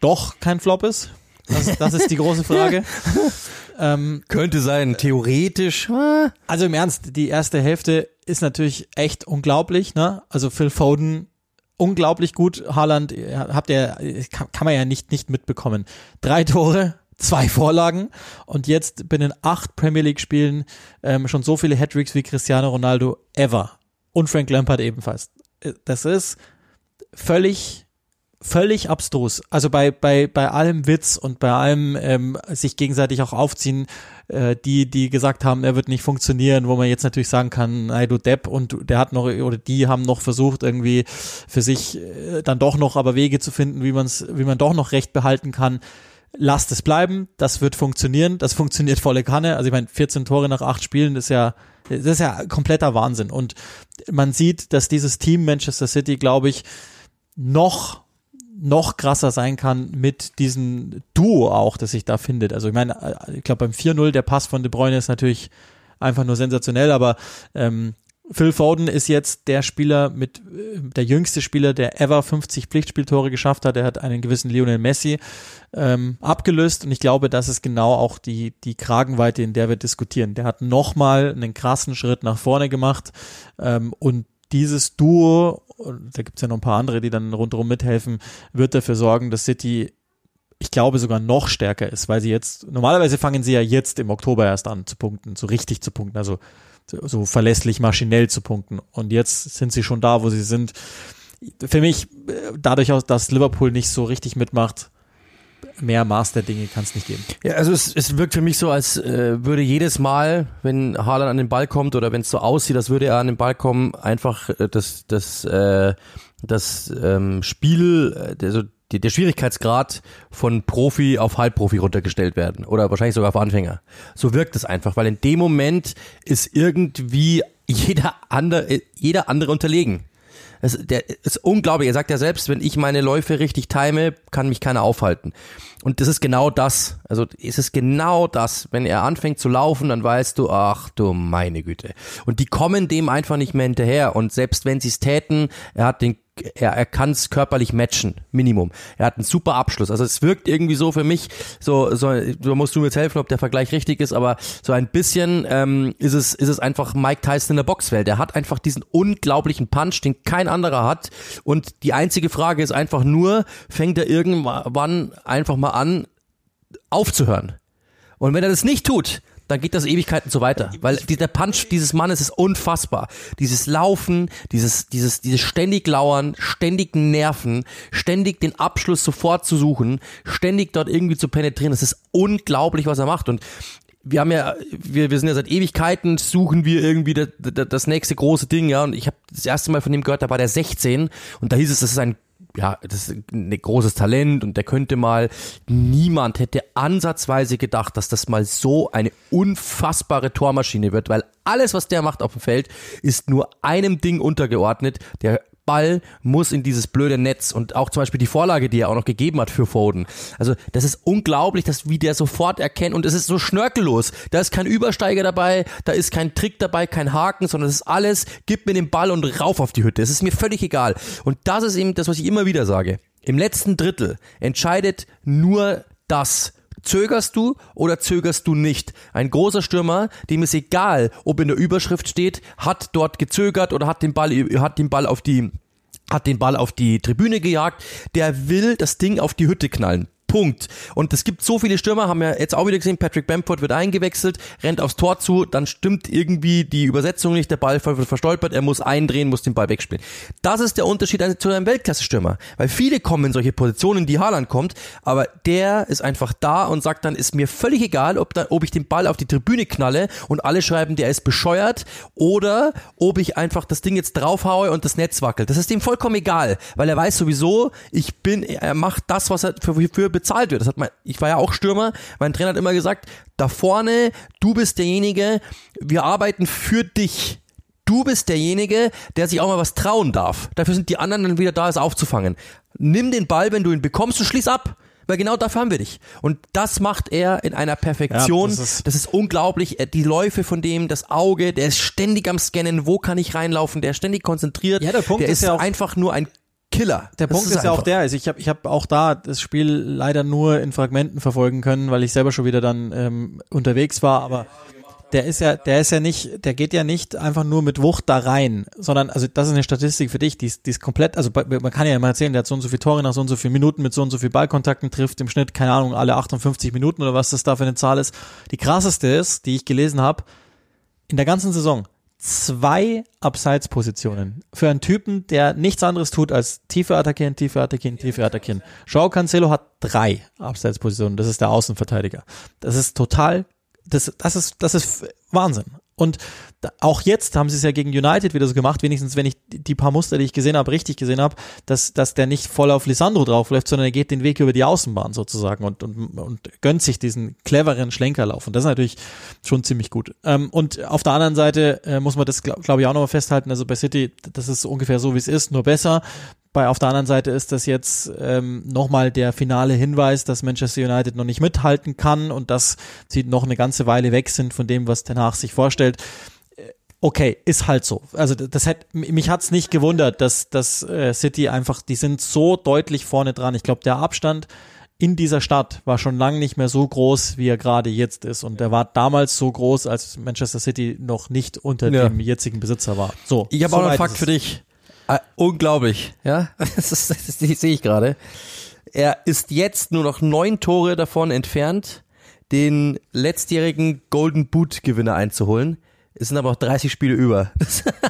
doch kein Flop ist? Das, das ist die große Frage. ähm, könnte sein, theoretisch. Also im Ernst, die erste Hälfte ist natürlich echt unglaublich, ne? Also Phil Foden unglaublich gut. Haaland habt ihr kann, kann man ja nicht nicht mitbekommen. Drei Tore, zwei Vorlagen und jetzt binnen acht Premier League Spielen ähm, schon so viele Hattricks wie Cristiano Ronaldo ever und Frank Lampard ebenfalls. Äh, das ist völlig völlig abstrus. Also bei, bei, bei allem Witz und bei allem ähm, sich gegenseitig auch aufziehen, äh, die, die gesagt haben, er wird nicht funktionieren, wo man jetzt natürlich sagen kann, nein, du Depp und der hat noch, oder die haben noch versucht, irgendwie für sich äh, dann doch noch aber Wege zu finden, wie man es, wie man doch noch Recht behalten kann. Lasst es bleiben, das wird funktionieren, das funktioniert volle Kanne. Also ich meine, 14 Tore nach acht Spielen, das ist ja, das ist ja kompletter Wahnsinn. Und man sieht, dass dieses Team Manchester City, glaube ich, noch noch krasser sein kann mit diesem Duo auch, das sich da findet. Also ich meine, äh, ich glaube beim 4-0 der Pass von De Bruyne ist natürlich einfach nur sensationell, aber ähm, Phil Foden ist jetzt der Spieler mit äh, der jüngste Spieler, der ever 50 Pflichtspieltore geschafft hat. Er hat einen gewissen Lionel Messi ähm, abgelöst und ich glaube, das ist genau auch die die Kragenweite, in der wir diskutieren. Der hat nochmal einen krassen Schritt nach vorne gemacht ähm, und dieses Duo, da gibt's ja noch ein paar andere, die dann rundherum mithelfen, wird dafür sorgen, dass City, ich glaube, sogar noch stärker ist, weil sie jetzt, normalerweise fangen sie ja jetzt im Oktober erst an zu punkten, so richtig zu punkten, also so verlässlich maschinell zu punkten. Und jetzt sind sie schon da, wo sie sind. Für mich, äh, dadurch dass Liverpool nicht so richtig mitmacht, mehr Maß der Dinge kann es nicht geben. Ja, also es, es wirkt für mich so, als äh, würde jedes Mal, wenn Haaland an den Ball kommt oder wenn es so aussieht, als würde er an den Ball kommen, einfach äh, das, das, äh, das ähm, Spiel, äh, also die, der Schwierigkeitsgrad von Profi auf Halbprofi runtergestellt werden oder wahrscheinlich sogar auf Anfänger. So wirkt es einfach, weil in dem Moment ist irgendwie jeder andere, jeder andere unterlegen. Es, der ist unglaublich. Er sagt ja selbst, wenn ich meine Läufe richtig time, kann mich keiner aufhalten. Und das ist genau das. Also es ist genau das. Wenn er anfängt zu laufen, dann weißt du, ach du meine Güte. Und die kommen dem einfach nicht mehr hinterher. Und selbst wenn sie es täten, er hat den er, er kann es körperlich matchen, Minimum. Er hat einen super Abschluss. Also es wirkt irgendwie so für mich, so, so, so musst du mir jetzt helfen, ob der Vergleich richtig ist, aber so ein bisschen ähm, ist es ist es einfach Mike Tyson in der Boxwelt. Er hat einfach diesen unglaublichen Punch, den kein anderer hat. Und die einzige Frage ist einfach nur, fängt er irgendwann einfach mal an, aufzuhören? Und wenn er das nicht tut, dann geht das Ewigkeiten so weiter. Weil der Punch dieses Mannes ist unfassbar. Dieses Laufen, dieses, dieses, dieses ständig Lauern, ständig Nerven, ständig den Abschluss sofort zu suchen, ständig dort irgendwie zu penetrieren, das ist unglaublich, was er macht. Und wir haben ja, wir, wir sind ja seit Ewigkeiten, suchen wir irgendwie das, das nächste große Ding, ja. Und ich habe das erste Mal von ihm gehört, da war der 16 und da hieß es, das ist ein ja, das ist ein großes Talent und der könnte mal, niemand hätte ansatzweise gedacht, dass das mal so eine unfassbare Tormaschine wird, weil alles, was der macht auf dem Feld, ist nur einem Ding untergeordnet, der Ball muss in dieses blöde Netz und auch zum Beispiel die Vorlage, die er auch noch gegeben hat für Foden. Also das ist unglaublich, dass wie der sofort erkennt und es ist so schnörkellos. Da ist kein Übersteiger dabei, da ist kein Trick dabei, kein Haken, sondern es ist alles, gib mir den Ball und rauf auf die Hütte. Es ist mir völlig egal. Und das ist eben das, was ich immer wieder sage. Im letzten Drittel entscheidet nur das, Zögerst du oder zögerst du nicht? Ein großer Stürmer, dem ist egal, ob in der Überschrift steht, hat dort gezögert oder hat den Ball, hat den Ball auf die, hat den Ball auf die Tribüne gejagt. Der will das Ding auf die Hütte knallen. Punkt. Und es gibt so viele Stürmer, haben wir jetzt auch wieder gesehen, Patrick Bamford wird eingewechselt, rennt aufs Tor zu, dann stimmt irgendwie die Übersetzung nicht, der Ball wird verstolpert, er muss eindrehen, muss den Ball wegspielen. Das ist der Unterschied zu einem Weltklasse-Stürmer, weil viele kommen in solche Positionen, die Haaland kommt, aber der ist einfach da und sagt dann, ist mir völlig egal, ob, da, ob ich den Ball auf die Tribüne knalle und alle schreiben, der ist bescheuert oder ob ich einfach das Ding jetzt draufhaue und das Netz wackelt. Das ist ihm vollkommen egal, weil er weiß sowieso, ich bin, er macht das, was er für, für bezahlt wird. Das hat mein, ich war ja auch Stürmer. Mein Trainer hat immer gesagt, da vorne, du bist derjenige, wir arbeiten für dich. Du bist derjenige, der sich auch mal was trauen darf. Dafür sind die anderen dann wieder da, es aufzufangen. Nimm den Ball, wenn du ihn bekommst und schließ ab weil genau dafür haben wir dich. Und das macht er in einer Perfektion. Ja, das, ist das, ist unglaublich. Die Läufe von dem, das Auge, der ist ständig am Scannen, wo kann ich reinlaufen, der ist ständig konzentriert. Ja, der Punkt der ist, ist ja einfach nur ein Killer. Der Punkt ist, ist ja auch der, also ich habe ich hab auch da das Spiel leider nur in Fragmenten verfolgen können, weil ich selber schon wieder dann ähm, unterwegs war, aber der ist ja, der ist ja nicht, der geht ja nicht einfach nur mit Wucht da rein, sondern, also das ist eine Statistik für dich, die ist, die ist komplett, also man kann ja immer erzählen, der hat so und so viele Tore nach so und so vielen Minuten mit so und so viel Ballkontakten, trifft im Schnitt, keine Ahnung, alle 58 Minuten oder was das da für eine Zahl ist. Die krasseste ist, die ich gelesen habe, in der ganzen Saison zwei Abseitspositionen für einen Typen, der nichts anderes tut als tiefe attackieren, tiefe attackieren, tiefe attackieren. Joao Cancelo hat drei Abseitspositionen. Das ist der Außenverteidiger. Das ist total, das, das ist, das ist Wahnsinn. Und auch jetzt haben sie es ja gegen United wieder so gemacht, wenigstens wenn ich die paar Muster, die ich gesehen habe, richtig gesehen habe, dass, dass der nicht voll auf Lisandro draufläuft, sondern er geht den Weg über die Außenbahn sozusagen und, und, und gönnt sich diesen cleveren Schlenkerlauf. Und das ist natürlich schon ziemlich gut. Ähm, und auf der anderen Seite äh, muss man das, glaube glaub ich, auch nochmal festhalten. Also bei City, das ist ungefähr so, wie es ist, nur besser. Bei auf der anderen Seite ist das jetzt ähm, nochmal der finale Hinweis, dass Manchester United noch nicht mithalten kann und dass sie noch eine ganze Weile weg sind von dem, was danach sich vorstellt. Äh, okay, ist halt so. Also das hat mich hat's nicht gewundert, dass dass äh, City einfach, die sind so deutlich vorne dran. Ich glaube, der Abstand in dieser Stadt war schon lange nicht mehr so groß, wie er gerade jetzt ist. Und er war damals so groß, als Manchester City noch nicht unter ja. dem jetzigen Besitzer war. So. Ich habe so auch einen Fakt für dich. Ah, unglaublich, ja. Das, ist, das, das sehe ich gerade. Er ist jetzt nur noch neun Tore davon entfernt, den letztjährigen Golden Boot Gewinner einzuholen. Es sind aber auch 30 Spiele über.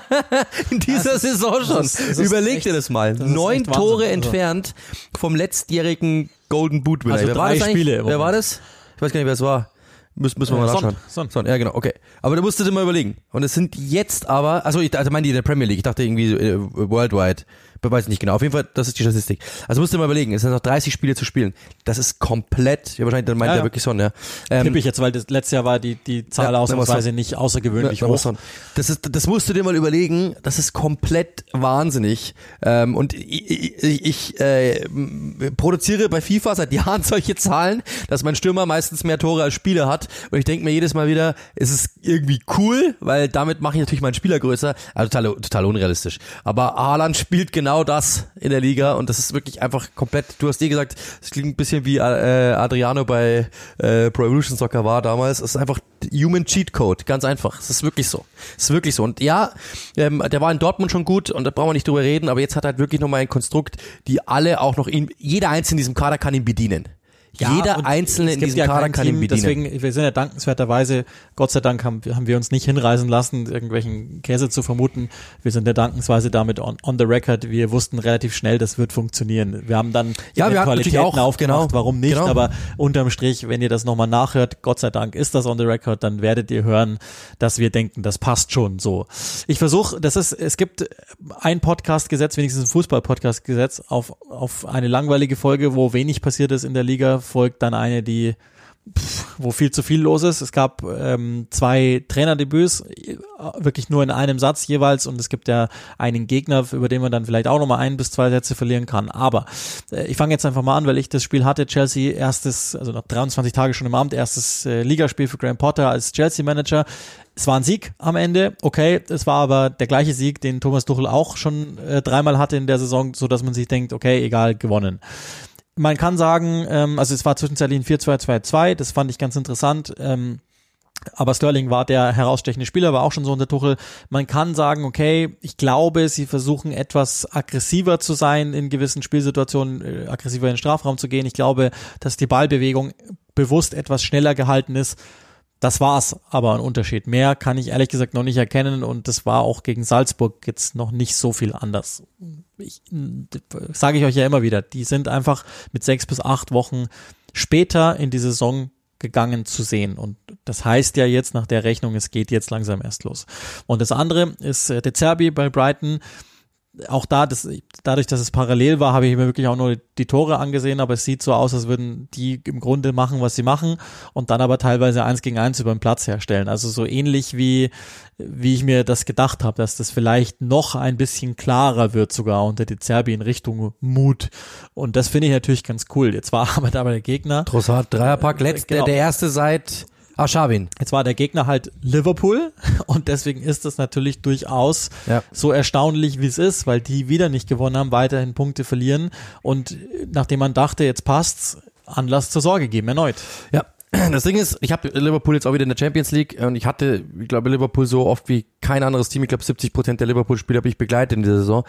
In dieser ist, Saison schon. Das ist, das Überleg echt, dir das mal. Das Neun Tore also. entfernt vom letztjährigen Golden Boot Winner. Also wer war das Spiele. Wer war das? Ich weiß gar nicht, wer es war. Müssen, müssen wir mal äh, nachschauen. Son, Son. Ja, genau, okay. Aber du musst dir mal überlegen. Und es sind jetzt aber, also ich also meine die in der Premier League, ich dachte irgendwie äh, worldwide weiß ich nicht genau. Auf jeden Fall, das ist die Statistik. Also musst du mal überlegen, es sind noch 30 Spiele zu spielen. Das ist komplett, ja wahrscheinlich, dann meint ja, er wirklich so, ja. Ähm, Tipp ich jetzt, weil das letzte Jahr war die, die Zahl ja, ausnahmsweise nicht außergewöhnlich ja, hoch. Das ist, das musst du dir mal überlegen, das ist komplett wahnsinnig. Ähm, und ich, ich, ich äh, produziere bei FIFA seit Jahren solche Zahlen, dass mein Stürmer meistens mehr Tore als Spieler hat. Und ich denke mir jedes Mal wieder, es ist irgendwie cool, weil damit mache ich natürlich meinen Spieler größer. Also total, total unrealistisch. Aber Haaland spielt genau genau das in der Liga und das ist wirklich einfach komplett, du hast eh gesagt, es klingt ein bisschen wie äh, Adriano bei äh, Pro Evolution Soccer war damals, es ist einfach Human Cheat Code, ganz einfach, es ist wirklich so, es ist wirklich so. Und ja, ähm, der war in Dortmund schon gut und da brauchen wir nicht drüber reden, aber jetzt hat er halt wirklich nochmal ein Konstrukt, die alle auch noch ihn, jeder Einzelne in diesem Kader kann ihn bedienen. Ja, Jeder Einzelne in diesem ja Kader kann Team, ihn bedienen. Deswegen, wir sind ja dankenswerterweise, Gott sei Dank haben, haben wir uns nicht hinreisen lassen, irgendwelchen Käse zu vermuten. Wir sind ja dankensweise damit on, on the record. Wir wussten relativ schnell, das wird funktionieren. Wir haben dann ja, wir Qualitäten auch, aufgemacht, genau, warum nicht, genau. aber unterm Strich, wenn ihr das nochmal nachhört, Gott sei Dank ist das on the record, dann werdet ihr hören, dass wir denken, das passt schon so. Ich versuche, das ist, es gibt ein Podcast-Gesetz, wenigstens ein Fußball-Podcast-Gesetz auf, auf eine langweilige Folge, wo wenig passiert ist in der Liga folgt dann eine, die wo viel zu viel los ist. Es gab ähm, zwei Trainerdebüts, äh, wirklich nur in einem Satz jeweils und es gibt ja einen Gegner, über den man dann vielleicht auch nochmal ein bis zwei Sätze verlieren kann. Aber äh, ich fange jetzt einfach mal an, weil ich das Spiel hatte, Chelsea erstes, also nach 23 Tage schon im Amt, erstes äh, Ligaspiel für Graham Potter als Chelsea-Manager. Es war ein Sieg am Ende, okay, es war aber der gleiche Sieg, den Thomas Tuchel auch schon äh, dreimal hatte in der Saison, so dass man sich denkt, okay, egal, gewonnen man kann sagen, ähm, also es war zwischenzeitlich ein 4-2-2-2, das fand ich ganz interessant. Ähm, aber Sterling war der herausstechende Spieler, war auch schon so unter Tuchel. Man kann sagen, okay, ich glaube, sie versuchen etwas aggressiver zu sein in gewissen Spielsituationen, äh, aggressiver in den Strafraum zu gehen. Ich glaube, dass die Ballbewegung bewusst etwas schneller gehalten ist. Das war's, aber ein Unterschied. Mehr kann ich ehrlich gesagt noch nicht erkennen und das war auch gegen Salzburg jetzt noch nicht so viel anders. Ich, sage ich euch ja immer wieder, die sind einfach mit sechs bis acht Wochen später in die Saison gegangen zu sehen. Und das heißt ja jetzt nach der Rechnung, es geht jetzt langsam erst los. Und das andere ist äh, De Zerbi bei Brighton auch da, das, dadurch, dass es parallel war, habe ich mir wirklich auch nur die Tore angesehen, aber es sieht so aus, als würden die im Grunde machen, was sie machen und dann aber teilweise eins gegen eins über den Platz herstellen. Also so ähnlich wie, wie ich mir das gedacht habe, dass das vielleicht noch ein bisschen klarer wird sogar unter die Zerbi in Richtung Mut. Und das finde ich natürlich ganz cool. Jetzt war aber dabei der Gegner. Trossard, Dreierpack, letzter, genau. der erste seit Ah, Scharwin. Jetzt war der Gegner halt Liverpool und deswegen ist es natürlich durchaus ja. so erstaunlich, wie es ist, weil die wieder nicht gewonnen haben, weiterhin Punkte verlieren und nachdem man dachte, jetzt passt's, Anlass zur Sorge geben erneut. Ja, das Ding ist, ich habe Liverpool jetzt auch wieder in der Champions League und ich hatte, ich glaube, Liverpool so oft wie kein anderes Team. Ich glaube, 70 Prozent der Liverpool-Spieler habe ich begleitet in dieser Saison.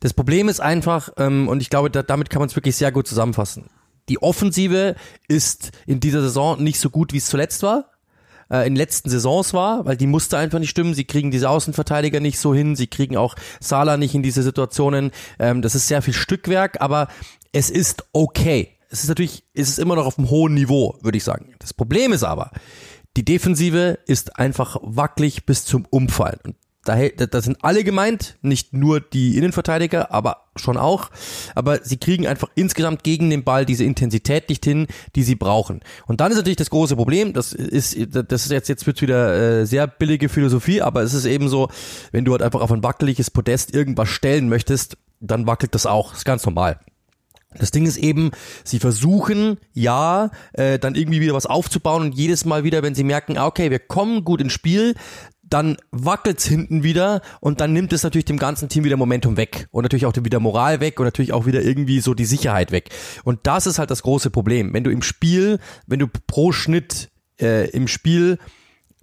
Das Problem ist einfach, ähm, und ich glaube, da, damit kann man es wirklich sehr gut zusammenfassen. Die Offensive ist in dieser Saison nicht so gut, wie es zuletzt war. äh, in letzten Saisons war, weil die musste einfach nicht stimmen. Sie kriegen diese Außenverteidiger nicht so hin, sie kriegen auch Salah nicht in diese Situationen. Ähm, das ist sehr viel Stückwerk, aber es ist okay. Es ist natürlich, es ist immer noch auf einem hohen Niveau, würde ich sagen. Das Problem ist aber, die Defensive ist einfach wackelig bis zum Umfallen. Und da, da sind alle gemeint, nicht nur die Innenverteidiger, aber schon auch. Aber sie kriegen einfach insgesamt gegen den Ball diese Intensität nicht hin, die sie brauchen. Und dann ist natürlich das große Problem, das ist, das ist jetzt, jetzt wird wieder äh, sehr billige Philosophie, aber es ist eben so, wenn du halt einfach auf ein wackeliges Podest irgendwas stellen möchtest, dann wackelt das auch. Ist ganz normal. Das Ding ist eben, sie versuchen ja äh, dann irgendwie wieder was aufzubauen und jedes Mal wieder, wenn sie merken, ah, okay, wir kommen gut ins Spiel, dann wackelt's hinten wieder und dann nimmt es natürlich dem ganzen Team wieder Momentum weg und natürlich auch wieder Moral weg und natürlich auch wieder irgendwie so die Sicherheit weg. Und das ist halt das große Problem. Wenn du im Spiel, wenn du pro Schnitt äh, im Spiel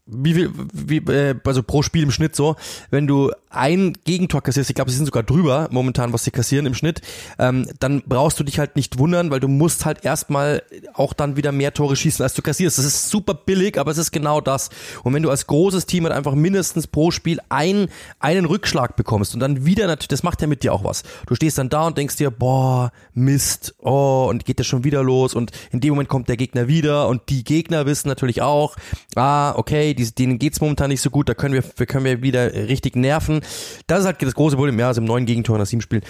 wie viel, wie, äh, also pro Spiel im Schnitt so, wenn du ein Gegentor kassierst, ich glaube, sie sind sogar drüber momentan, was sie kassieren im Schnitt, ähm, dann brauchst du dich halt nicht wundern, weil du musst halt erstmal auch dann wieder mehr Tore schießen, als du kassierst. Das ist super billig, aber es ist genau das. Und wenn du als großes Team halt einfach mindestens pro Spiel ein, einen Rückschlag bekommst und dann wieder natürlich, das macht ja mit dir auch was. Du stehst dann da und denkst dir, boah, Mist, oh, und geht das schon wieder los und in dem Moment kommt der Gegner wieder und die Gegner wissen natürlich auch, ah, okay, die, denen geht's momentan nicht so gut, da können wir, wir können wir wieder richtig nerven. Das ist halt das große Problem, ja, also im neuen Gegentor nach sieben Spielen.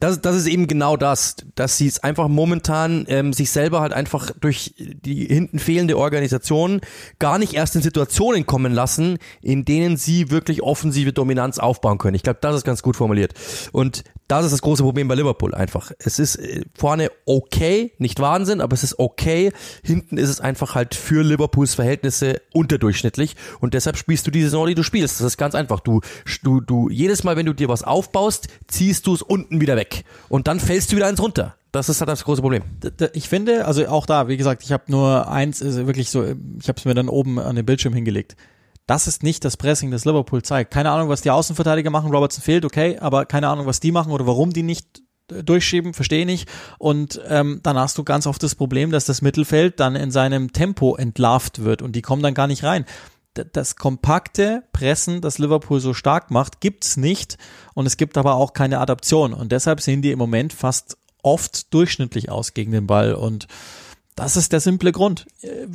Das, das ist eben genau das, dass sie es einfach momentan ähm, sich selber halt einfach durch die hinten fehlende Organisation gar nicht erst in Situationen kommen lassen, in denen sie wirklich offensive Dominanz aufbauen können. Ich glaube, das ist ganz gut formuliert. Und das ist das große Problem bei Liverpool einfach. Es ist äh, vorne okay, nicht Wahnsinn, aber es ist okay. Hinten ist es einfach halt für Liverpools Verhältnisse unterdurchschnittlich und deshalb spielst du die Saison, die du spielst. Das ist ganz einfach. Du, du, du, jedes Mal, wenn du dir was aufbaust, ziehst du es unten wieder weg und dann fällst du wieder eins runter. Das ist halt das große Problem. Ich finde, also auch da, wie gesagt, ich habe nur eins, ist wirklich so, ich habe es mir dann oben an den Bildschirm hingelegt. Das ist nicht das Pressing, das Liverpool zeigt. Keine Ahnung, was die Außenverteidiger machen. Robertson fehlt, okay, aber keine Ahnung, was die machen oder warum die nicht äh, durchschieben, verstehe nicht. Und ähm, dann hast du ganz oft das Problem, dass das Mittelfeld dann in seinem Tempo entlarvt wird und die kommen dann gar nicht rein. Das kompakte Pressen, das Liverpool so stark macht, gibt's nicht und es gibt aber auch keine Adaption und deshalb sehen die im Moment fast oft durchschnittlich aus gegen den Ball und das ist der simple Grund. Äh,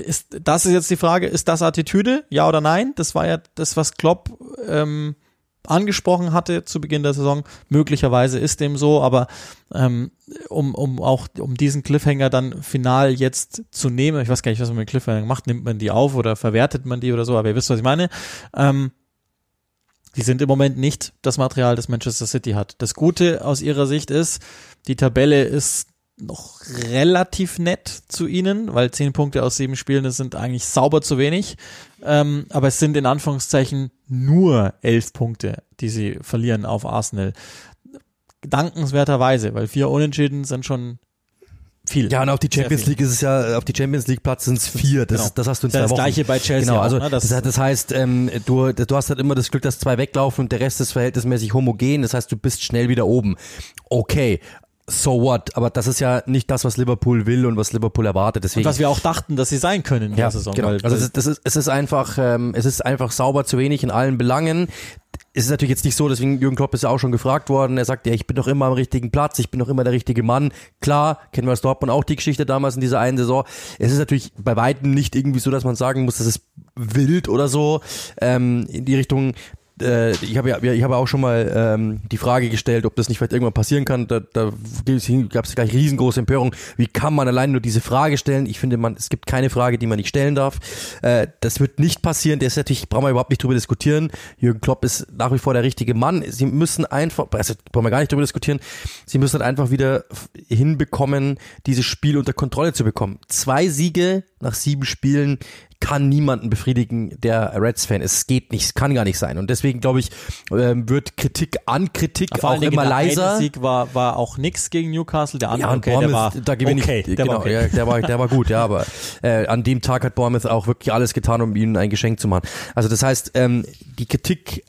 ist, das ist jetzt die Frage, ist das Attitüde? Ja oder nein? Das war ja das, was Klopp ähm, angesprochen hatte zu Beginn der Saison. Möglicherweise ist dem so, aber ähm, um, um auch um diesen Cliffhanger dann final jetzt zu nehmen, ich weiß gar nicht, was man mit Cliffhanger macht, nimmt man die auf oder verwertet man die oder so, aber ihr wisst, was ich meine. Ähm, die sind im Moment nicht das Material, das Manchester City hat. Das Gute aus ihrer Sicht ist, die Tabelle ist noch relativ nett zu ihnen, weil zehn Punkte aus sieben Spielen, das sind eigentlich sauber zu wenig. Ähm, aber es sind in Anführungszeichen nur elf Punkte, die sie verlieren auf Arsenal. Dankenswerterweise, weil vier Unentschieden sind schon viel. Ja, und auf die Champions League ist es ja, auf die Champions League Platz sind es vier. Das, genau. das hast du in zwei das Wochen. Das gleiche bei Chelsea. Genau, also auch, ne? das, das, heißt, ähm, du, du hast halt immer das Glück, dass zwei weglaufen und der Rest ist verhältnismäßig homogen. Das heißt, du bist schnell wieder oben. Okay, so what? Aber das ist ja nicht das, was Liverpool will und was Liverpool erwartet. Deswegen, und was wir auch dachten, dass sie sein können in ja, der Saison. Genau. Also es, das ist, es ist einfach, ähm, es ist einfach sauber zu wenig in allen Belangen. Es ist natürlich jetzt nicht so, deswegen Jürgen Klopp ist ja auch schon gefragt worden. Er sagt ja, ich bin doch immer am richtigen Platz, ich bin doch immer der richtige Mann. Klar, kennen wir aus Dortmund auch die Geschichte damals in dieser einen Saison. Es ist natürlich bei weitem nicht irgendwie so, dass man sagen muss, das ist wild oder so ähm, in die Richtung äh, ich habe ja, ich habe auch schon mal ähm, die Frage gestellt, ob das nicht vielleicht irgendwann passieren kann. Da, da gab es gleich riesengroße Empörung. Wie kann man allein nur diese Frage stellen? Ich finde, man, es gibt keine Frage, die man nicht stellen darf. Äh, das wird nicht passieren. Der ist natürlich, brauchen wir überhaupt nicht drüber diskutieren. Jürgen Klopp ist nach wie vor der richtige Mann. Sie müssen einfach, also brauchen wir gar nicht drüber diskutieren. Sie müssen halt einfach wieder hinbekommen, dieses Spiel unter Kontrolle zu bekommen. Zwei Siege nach sieben Spielen kann niemanden befriedigen, der Reds-Fan ist. Es geht nicht, es kann gar nicht sein. Und deswegen, glaube ich, ähm, wird Kritik an Kritik Vor auch immer leiser. Der Sieg war, war auch nix gegen Newcastle. Der andere, ja, okay, Bournemouth, der war da gewinne okay. Ich, der genau, war okay. ja, der war, der war gut, ja, aber äh, an dem Tag hat Bournemouth auch wirklich alles getan, um ihnen ein Geschenk zu machen. Also das heißt, ähm, die Kritik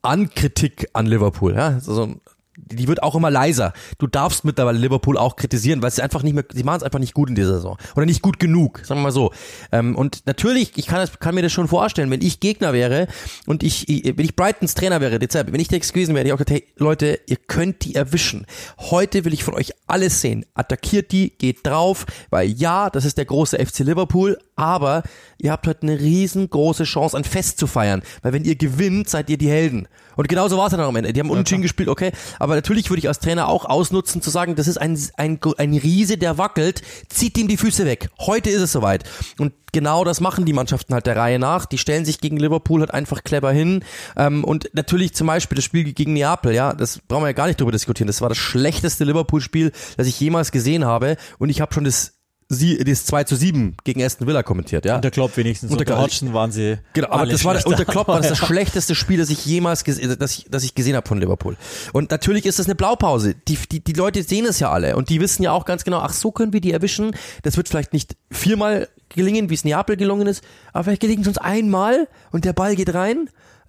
an Kritik an Liverpool, ja, also die wird auch immer leiser. Du darfst mittlerweile Liverpool auch kritisieren, weil sie einfach nicht mehr, sie machen es einfach nicht gut in dieser Saison. Oder nicht gut genug, sagen wir mal so. Ähm, und natürlich, ich kann, das, kann mir das schon vorstellen, wenn ich Gegner wäre und ich, wenn ich Brightons Trainer wäre, Dezember, wenn ich Tex gewesen wäre, ich auch gesagt, hey, Leute, ihr könnt die erwischen. Heute will ich von euch alles sehen. Attackiert die, geht drauf, weil ja, das ist der große FC Liverpool, aber ihr habt heute eine riesengroße Chance, ein Fest zu feiern. Weil wenn ihr gewinnt, seid ihr die Helden. Und genauso war es dann am Ende. Die haben unentschieden ja, gespielt, okay. Aber natürlich würde ich als Trainer auch ausnutzen, zu sagen, das ist ein, ein, ein Riese, der wackelt, zieht ihm die Füße weg. Heute ist es soweit. Und genau das machen die Mannschaften halt der Reihe nach. Die stellen sich gegen Liverpool halt einfach clever hin. Ähm, und natürlich zum Beispiel das Spiel gegen Neapel, ja, das brauchen wir ja gar nicht drüber diskutieren. Das war das schlechteste Liverpool-Spiel, das ich jemals gesehen habe. Und ich habe schon das sie das 2 zu 7 gegen Aston Villa kommentiert, ja. Unter Klopp wenigstens. Unter, unter Hodgson waren sie. Genau, aber das war unter Klopp war das das schlechteste Spiel, das ich jemals gesehen, das ich, das ich gesehen habe von Liverpool. Und natürlich ist das eine Blaupause. Die, die, die Leute sehen es ja alle und die wissen ja auch ganz genau, ach so können wir die erwischen. Das wird vielleicht nicht viermal gelingen, wie es Neapel gelungen ist, aber vielleicht gelingt es uns einmal und der Ball geht rein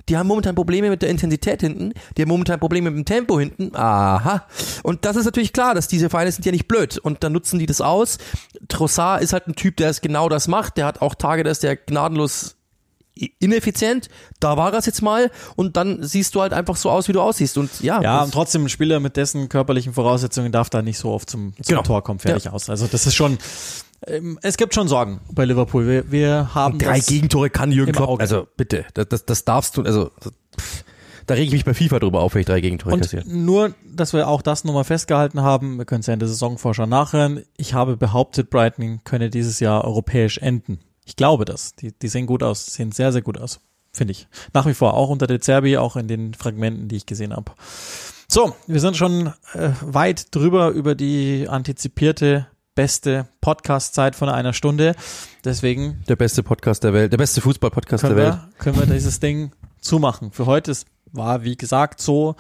die haben momentan Probleme mit der Intensität hinten, die haben momentan Probleme mit dem Tempo hinten. Aha. Und das ist natürlich klar, dass diese Vereine sind ja nicht blöd und dann nutzen die das aus. Trossard ist halt ein Typ, der es genau das macht. Der hat auch Tage, da ist der gnadenlos ineffizient, da war es jetzt mal und dann siehst du halt einfach so aus, wie du aussiehst und ja. Ja, und trotzdem ein Spieler mit dessen körperlichen Voraussetzungen darf da nicht so oft zum, zum genau. Tor kommen, fertig ja. aus. Also das ist schon, es gibt schon Sorgen bei Liverpool. Wir, wir haben und drei Gegentore kann Jürgen Klopp. Also bitte, das, das, das darfst du. Also da rege ich mich bei FIFA drüber auf, wenn ich drei Gegentore und kassiere. Nur, dass wir auch das nochmal festgehalten haben. Wir können es ja in der Saisonvorschau nachhören. Ich habe behauptet, Brighton könne dieses Jahr europäisch enden. Ich glaube das. Die, die sehen gut aus, sehen sehr, sehr gut aus. Finde ich. Nach wie vor, auch unter der Zerbi, auch in den Fragmenten, die ich gesehen habe. So, wir sind schon äh, weit drüber über die antizipierte beste Podcast-Zeit von einer Stunde. Deswegen. Der beste Podcast der Welt, der beste Fußball-Podcast der Welt. können wir dieses Ding zumachen. Für heute ist war, wie gesagt, so,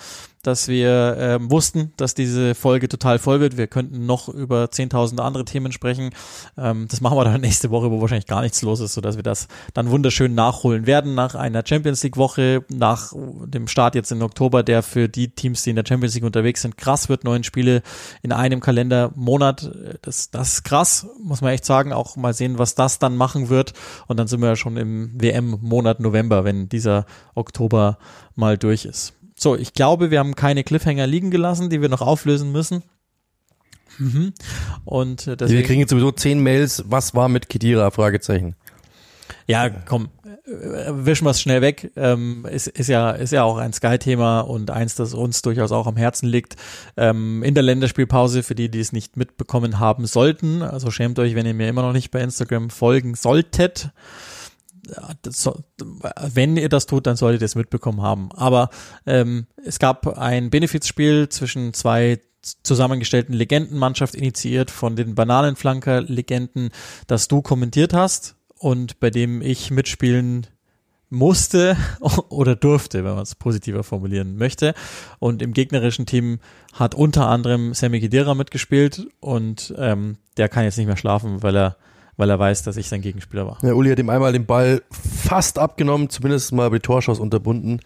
dass wir ähm, wussten, dass diese Folge total voll wird. Wir könnten noch über 10.000 andere Themen sprechen. Ähm, das machen wir dann nächste Woche, wo wahrscheinlich gar nichts los ist, sodass wir das dann wunderschön nachholen werden nach einer Champions League Woche, nach dem Start jetzt im Oktober, der für die Teams, die in der Champions League unterwegs sind, krass wird. Neun Spiele in einem Kalendermonat. Das, das ist krass, muss man echt sagen. Auch mal sehen, was das dann machen wird. Und dann sind wir ja schon im WM-Monat November, wenn dieser Oktober mal durch ist. So, ich glaube, wir haben keine Cliffhanger liegen gelassen, die wir noch auflösen müssen. Mhm. Und äh, deswegen, wir kriegen jetzt sowieso zehn Mails. Was war mit Kedira? Fragezeichen. Ja, komm, äh, wischen wir es schnell weg. Ähm, ist, ist ja ist ja auch ein Sky-Thema und eins, das uns durchaus auch am Herzen liegt. Ähm, in der Länderspielpause für die, die es nicht mitbekommen haben sollten. Also schämt euch, wenn ihr mir immer noch nicht bei Instagram folgen solltet so, wenn ihr das tut, dann solltet ihr es mitbekommen haben. Aber ähm, es gab ein Benefizspiel zwischen zwei zusammengestellten Legendenmannschaft initiiert von den Bananenflanker-Legenden, das du kommentiert hast und bei dem ich mitspielen musste oder durfte, wenn man es positiver formulieren möchte. Und im gegnerischen Team hat unter anderem Sammy Gedira mitgespielt und ähm, der kann jetzt nicht mehr schlafen, weil er weil er weiß, dass ich sein Gegenspieler war. Ja, Uli hat ihm einmal den Ball fast abgenommen, zumindest mal bei Torschuss unterbunden.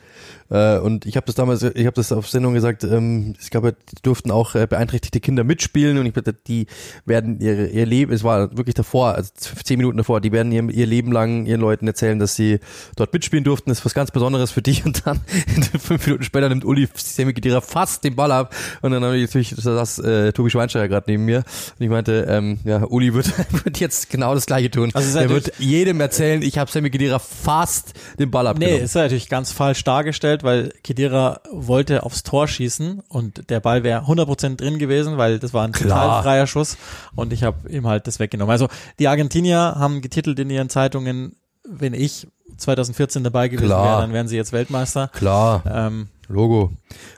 Äh, und ich habe das damals, ich habe das auf Sendung gesagt, ähm, ich glaube, die durften auch äh, beeinträchtigte Kinder mitspielen und ich bitte, die werden ihre, ihr Leben, es war wirklich davor, also zehn Minuten davor, die werden ihr, ihr Leben lang ihren Leuten erzählen, dass sie dort mitspielen durften. Das ist was ganz Besonderes für dich und dann fünf Minuten später nimmt Uli Sammy Kedira fast den Ball ab und dann habe ich natürlich, das saß äh, Tobi Schweinsteiger gerade neben mir und ich meinte, ähm, ja, Uli wird, wird jetzt genau das gleiche tun. Also er wird jedem erzählen, ich habe Sammy Kedira fast den Ball abgenommen. Nee, ist natürlich ganz falsch dargestellt gestellt, weil Kedira wollte aufs Tor schießen und der Ball wäre 100% drin gewesen, weil das war ein Klar. total freier Schuss und ich habe ihm halt das weggenommen. Also die Argentinier haben getitelt in ihren Zeitungen, wenn ich 2014 dabei gewesen wäre, dann wären sie jetzt Weltmeister. Klar. Ähm, Logo.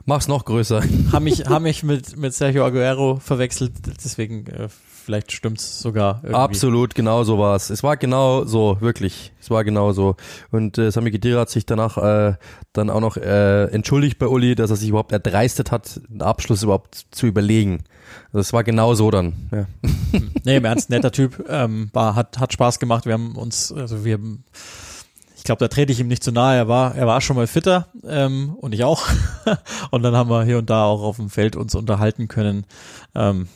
Mach's noch größer. Haben mich, haben mich mit, mit Sergio Aguero verwechselt, deswegen äh, vielleicht stimmt's sogar irgendwie. Absolut, genau so war's. Es war genau so, wirklich. Es war genau so. Und äh, Sami Khedira hat sich danach äh, dann auch noch äh, entschuldigt bei Uli, dass er sich überhaupt erdreistet hat, einen Abschluss überhaupt zu überlegen. Also es war genau so dann. Ja. Nee, im Ernst, netter Typ. Ähm, war, hat, hat Spaß gemacht. Wir haben uns, also wir ich glaube, da trete ich ihm nicht zu nahe. Er war, er war schon mal fitter ähm, und ich auch. und dann haben wir hier und da auch auf dem Feld uns unterhalten können. Ähm,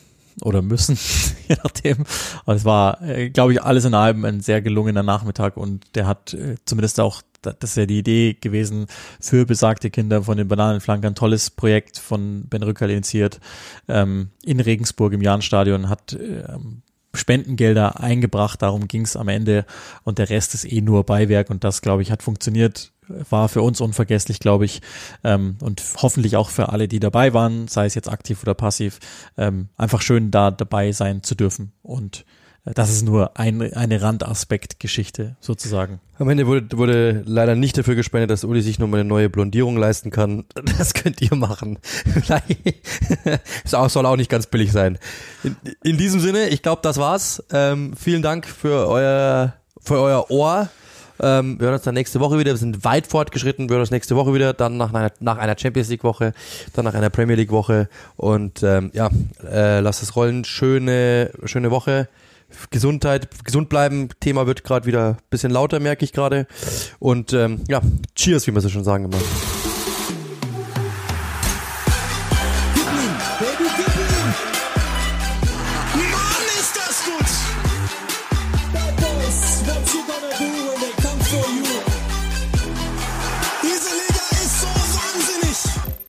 oder müssen, je nachdem. Und es war, äh, glaube ich, alles in allem ein sehr gelungener Nachmittag und der hat äh, zumindest auch, das ist ja die Idee gewesen, für besagte Kinder von den Bananenflankern, tolles Projekt von Ben Rückerl initiiert, ähm, in Regensburg im Jahnstadion, hat ähm, Spendengelder eingebracht, darum ging es am Ende und der Rest ist eh nur Beiwerk und das, glaube ich, hat funktioniert war für uns unvergesslich, glaube ich, ähm, und hoffentlich auch für alle, die dabei waren, sei es jetzt aktiv oder passiv, ähm, einfach schön da dabei sein zu dürfen. Und das ist nur ein, eine Randaspektgeschichte sozusagen. Am Ende wurde, wurde leider nicht dafür gespendet, dass Uli sich nochmal eine neue Blondierung leisten kann. Das könnt ihr machen. das soll auch nicht ganz billig sein. In, in diesem Sinne, ich glaube, das war's. Ähm, vielen Dank für euer, für euer Ohr. Ähm, wir hören uns dann nächste Woche wieder. Wir sind weit fortgeschritten. Wir hören uns nächste Woche wieder. Dann nach einer, nach einer Champions League Woche, dann nach einer Premier League Woche. Und ähm, ja, äh, lasst es rollen. Schöne, schöne Woche. Gesundheit, gesund bleiben. Thema wird gerade wieder ein bisschen lauter, merke ich gerade. Und ähm, ja, Cheers, wie man so schon sagen immer.